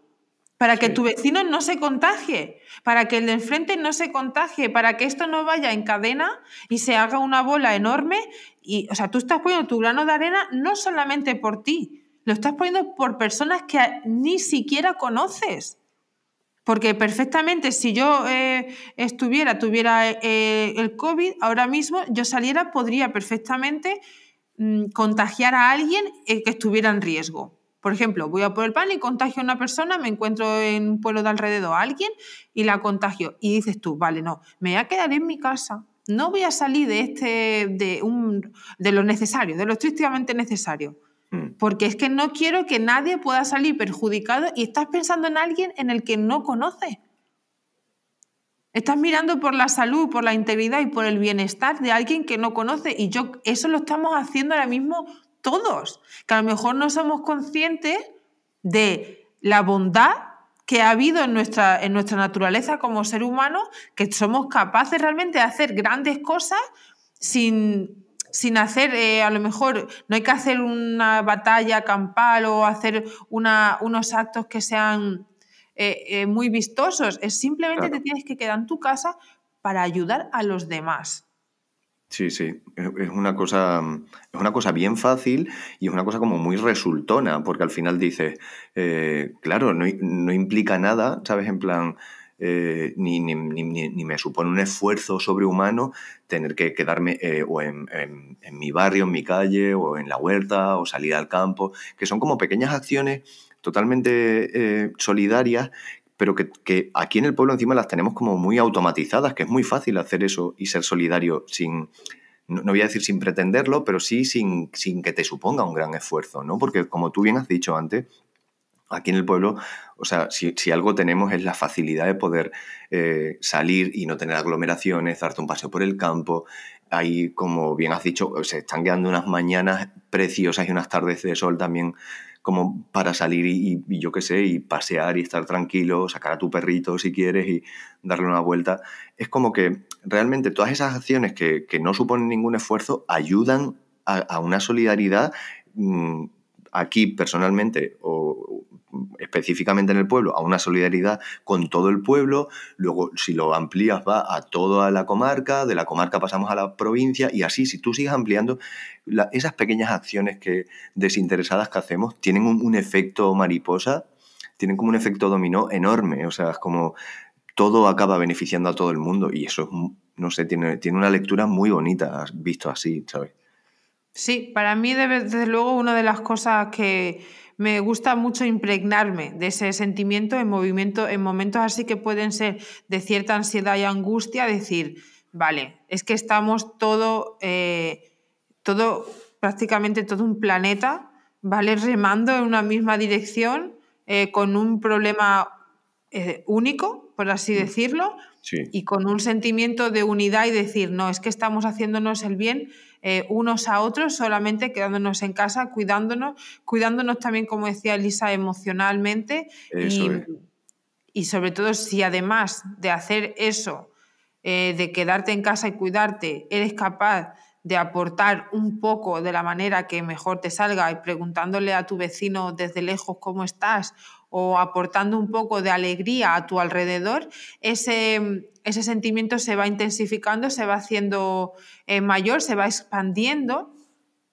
para que tu vecino no se contagie, para que el de enfrente no se contagie, para que esto no vaya en cadena y se haga una bola enorme. Y, o sea, tú estás poniendo tu grano de arena no solamente por ti, lo estás poniendo por personas que ni siquiera conoces. Porque perfectamente, si yo eh, estuviera, tuviera eh, el COVID, ahora mismo yo saliera, podría perfectamente mm, contagiar a alguien eh, que estuviera en riesgo. Por ejemplo, voy a por el pan y contagio a una persona, me encuentro en un pueblo de alrededor a alguien y la contagio. Y dices tú, vale, no, me voy a quedar en mi casa, no voy a salir de, este, de, un, de lo necesario, de lo estrictamente necesario. Hmm. Porque es que no quiero que nadie pueda salir perjudicado y estás pensando en alguien en el que no conoces. Estás mirando por la salud, por la integridad y por el bienestar de alguien que no conoce. Y yo, eso lo estamos haciendo ahora mismo todos, que a lo mejor no somos conscientes de la bondad que ha habido en nuestra, en nuestra naturaleza como ser humano, que somos capaces realmente de hacer grandes cosas sin, sin hacer, eh, a lo mejor no hay que hacer una batalla campal o hacer unos actos que sean eh, eh, muy vistosos, es simplemente te tienes que quedar en tu casa para ayudar a los demás. Sí, sí, es una cosa, es una cosa bien fácil y es una cosa como muy resultona, porque al final dices, eh, claro, no, implica nada, ¿sabes? En plan, eh, ni, ni, ni, me supone un esfuerzo sobrehumano tener que quedarme eh, o en, en, mi barrio, en mi calle, o en la huerta, o salir al campo, que son como pequeñas acciones totalmente solidarias pero que, aquí en el pueblo encima las tenemos como muy automatizadas, que es muy fácil hacer eso y ser solidario sin, no, voy a decir sin pretenderlo, pero sí sin, sin que te suponga un gran esfuerzo, ¿no? Porque como tú bien has dicho antes, aquí en el pueblo, o sea, si, algo tenemos es la facilidad de poder eh, salir y no tener aglomeraciones, darte un paseo por el campo. Ahí, como bien has dicho, se están quedando unas mañanas preciosas y unas tardes de sol también como para salir y, yo qué sé, y pasear y estar tranquilo, sacar a tu perrito si quieres y darle una vuelta. Es como que realmente todas esas acciones que, no suponen ningún esfuerzo ayudan a, una solidaridad mm, aquí personalmente o específicamente en el pueblo, a una solidaridad con todo el pueblo, luego si lo amplías va a toda la comarca, de la comarca pasamos a la provincia y así, si tú sigues ampliando, esas pequeñas acciones que desinteresadas que hacemos tienen un, efecto mariposa, tienen como un efecto dominó enorme, o sea, es como todo acaba beneficiando a todo el mundo y eso, no sé, tiene, tiene una lectura muy bonita visto así, ¿sabes? Sí, para mí desde luego una de las cosas que me gusta mucho impregnarme de ese sentimiento en movimiento, en momentos así que pueden ser de cierta ansiedad y angustia, decir, vale, es que estamos todo, eh, todo, prácticamente todo un planeta, ¿vale? Remando en una misma dirección, eh, con un problema eh, único, por así mm. decirlo, y con un sentimiento de unidad y decir, no, es que estamos haciéndonos el bien eh, unos a otros, solamente quedándonos en casa, cuidándonos, cuidándonos también, como decía Elisa, emocionalmente. y, sobre todo si además de hacer eso, eh, de quedarte en casa y cuidarte, eres capaz de aportar un poco de la manera que mejor te salga y preguntándole a tu vecino desde lejos cómo estás o aportando un poco de alegría a tu alrededor, ese, ese sentimiento se va intensificando, se va haciendo eh, mayor, se va expandiendo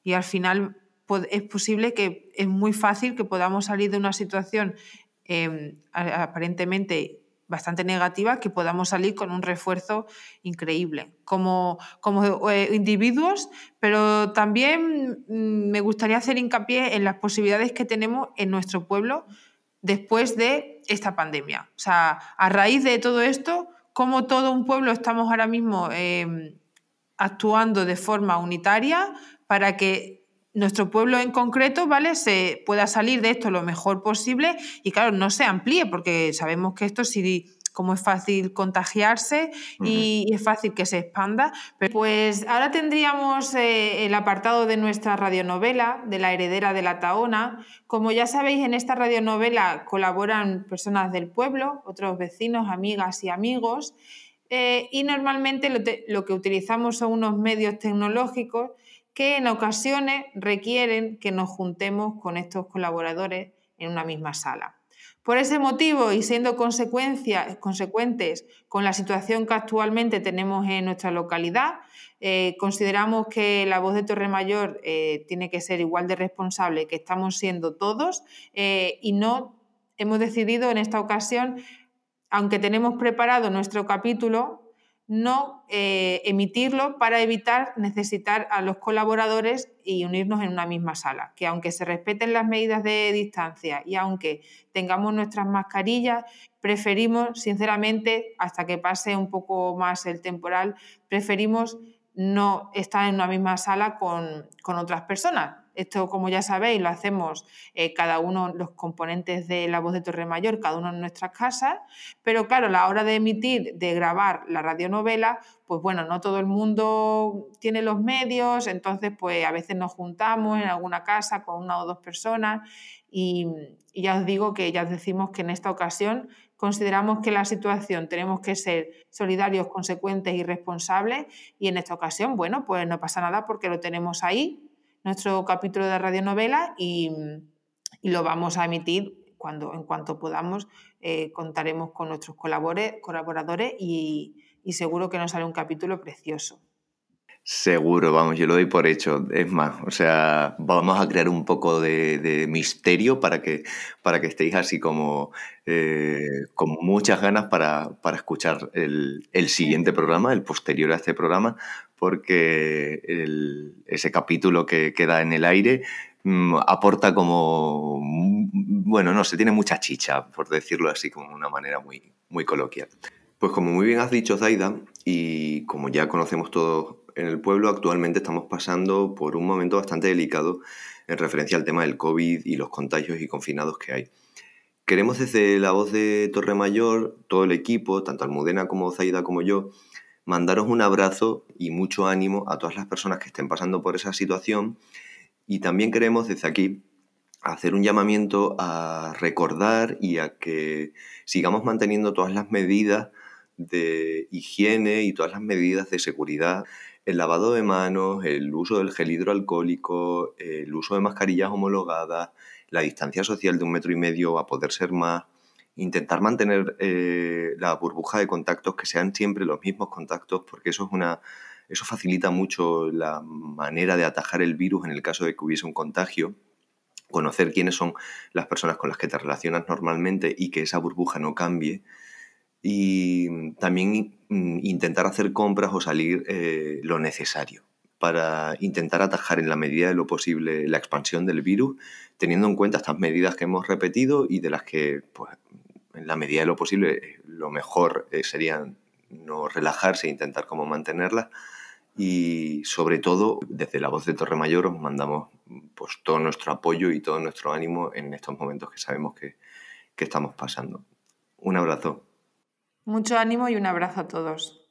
y al final es posible que es muy fácil que podamos salir de una situación em, aparentemente bastante negativa, que podamos salir con un refuerzo increíble como, como eh, individuos, pero también mm, me gustaría hacer hincapié en las posibilidades que tenemos en nuestro pueblo después de esta pandemia. O sea, a raíz de todo esto, como todo un pueblo estamos ahora mismo em, actuando de forma unitaria para que nuestro pueblo en concreto, ¿vale? Se pueda salir de esto lo mejor posible y claro, no se amplíe, porque sabemos que esto si como es fácil contagiarse y, es fácil que se expanda. Pues ahora tendríamos eh, el apartado de nuestra radionovela, de la heredera de la Taona. Como ya sabéis, en esta radionovela colaboran personas del pueblo, otros vecinos, amigas y amigos. Eh, y normalmente lo, que utilizamos son unos medios tecnológicos que en ocasiones requieren que nos juntemos con estos colaboradores en una misma sala. Por ese motivo y siendo consecuentes con la situación que actualmente tenemos en nuestra localidad, eh, consideramos que la voz de Torremayor eh, tiene que ser igual de responsable que estamos siendo todos eh, y no hemos decidido en esta ocasión, aunque tenemos preparado nuestro capítulo, no eh, emitirlo para evitar necesitar a los colaboradores y unirnos en una misma sala. Que aunque se respeten las medidas de distancia y aunque tengamos nuestras mascarillas, preferimos, sinceramente, hasta que pase un poco más el temporal, preferimos no estar en una misma sala con, con otras personas esto, como ya sabéis, lo hacemos eh, cada uno, los componentes de La Voz de Torre Mayor, cada uno en nuestras casas, pero claro, la hora de emitir, de grabar la radionovela, pues bueno, no todo el mundo tiene los medios, entonces pues a veces nos juntamos en alguna casa con una o dos personas y, y ya os digo que ya os decimos que en esta ocasión consideramos que la situación tenemos que ser solidarios, consecuentes y responsables y en esta ocasión, bueno, pues no pasa nada porque lo tenemos ahí, nuestro capítulo de radionovela y, y lo vamos a emitir cuando, en cuanto podamos. Eh, contaremos con nuestros colaboradores y, y seguro que nos sale un capítulo precioso. Seguro, vamos, yo lo doy por hecho. Es más, o sea, vamos a crear un poco de, misterio para que, para que estéis así como eh, con muchas ganas para, para escuchar el, el, siguiente programa, el posterior a este programa, porque ese capítulo que queda en el aire mm, aporta como, bueno, no sé, tiene mucha chicha, por decirlo así, como una manera muy, muy coloquial. Pues como muy bien has dicho, Zaida, y como ya conocemos todos en el pueblo, actualmente estamos pasando por un momento bastante delicado en referencia al tema del COVID y los contagios y confinados que hay. Queremos desde la voz de Torre Mayor, todo el equipo, tanto Almudena como Zaida como yo, mandaros un abrazo y mucho ánimo a todas las personas que estén pasando por esa situación. Y también queremos desde aquí hacer un llamamiento a recordar y a que sigamos manteniendo todas las medidas de higiene y todas las medidas de seguridad el lavado de manos, el uso del gel hidroalcohólico, el uso de mascarillas homologadas, la distancia social de un metro y medio a poder ser más, intentar mantener eh, la burbuja de contactos que sean siempre los mismos contactos, porque eso es una eso facilita mucho la manera de atajar el virus en el caso de que hubiese un contagio conocer quiénes son las personas con las que te relacionas normalmente y que esa burbuja no cambie. Y también mm, intentar hacer compras o salir eh, lo necesario para intentar atajar en la medida de lo posible la expansión del virus, teniendo en cuenta estas medidas que hemos repetido y de las que, pues, en la medida de lo posible, lo mejor eh, sería no relajarse e intentar como mantenerlas y sobre todo desde la voz de Torre Mayor os mandamos pues, todo nuestro apoyo y todo nuestro ánimo en estos momentos que sabemos que, que estamos pasando. Un abrazo. Mucho ánimo y un abrazo a todos.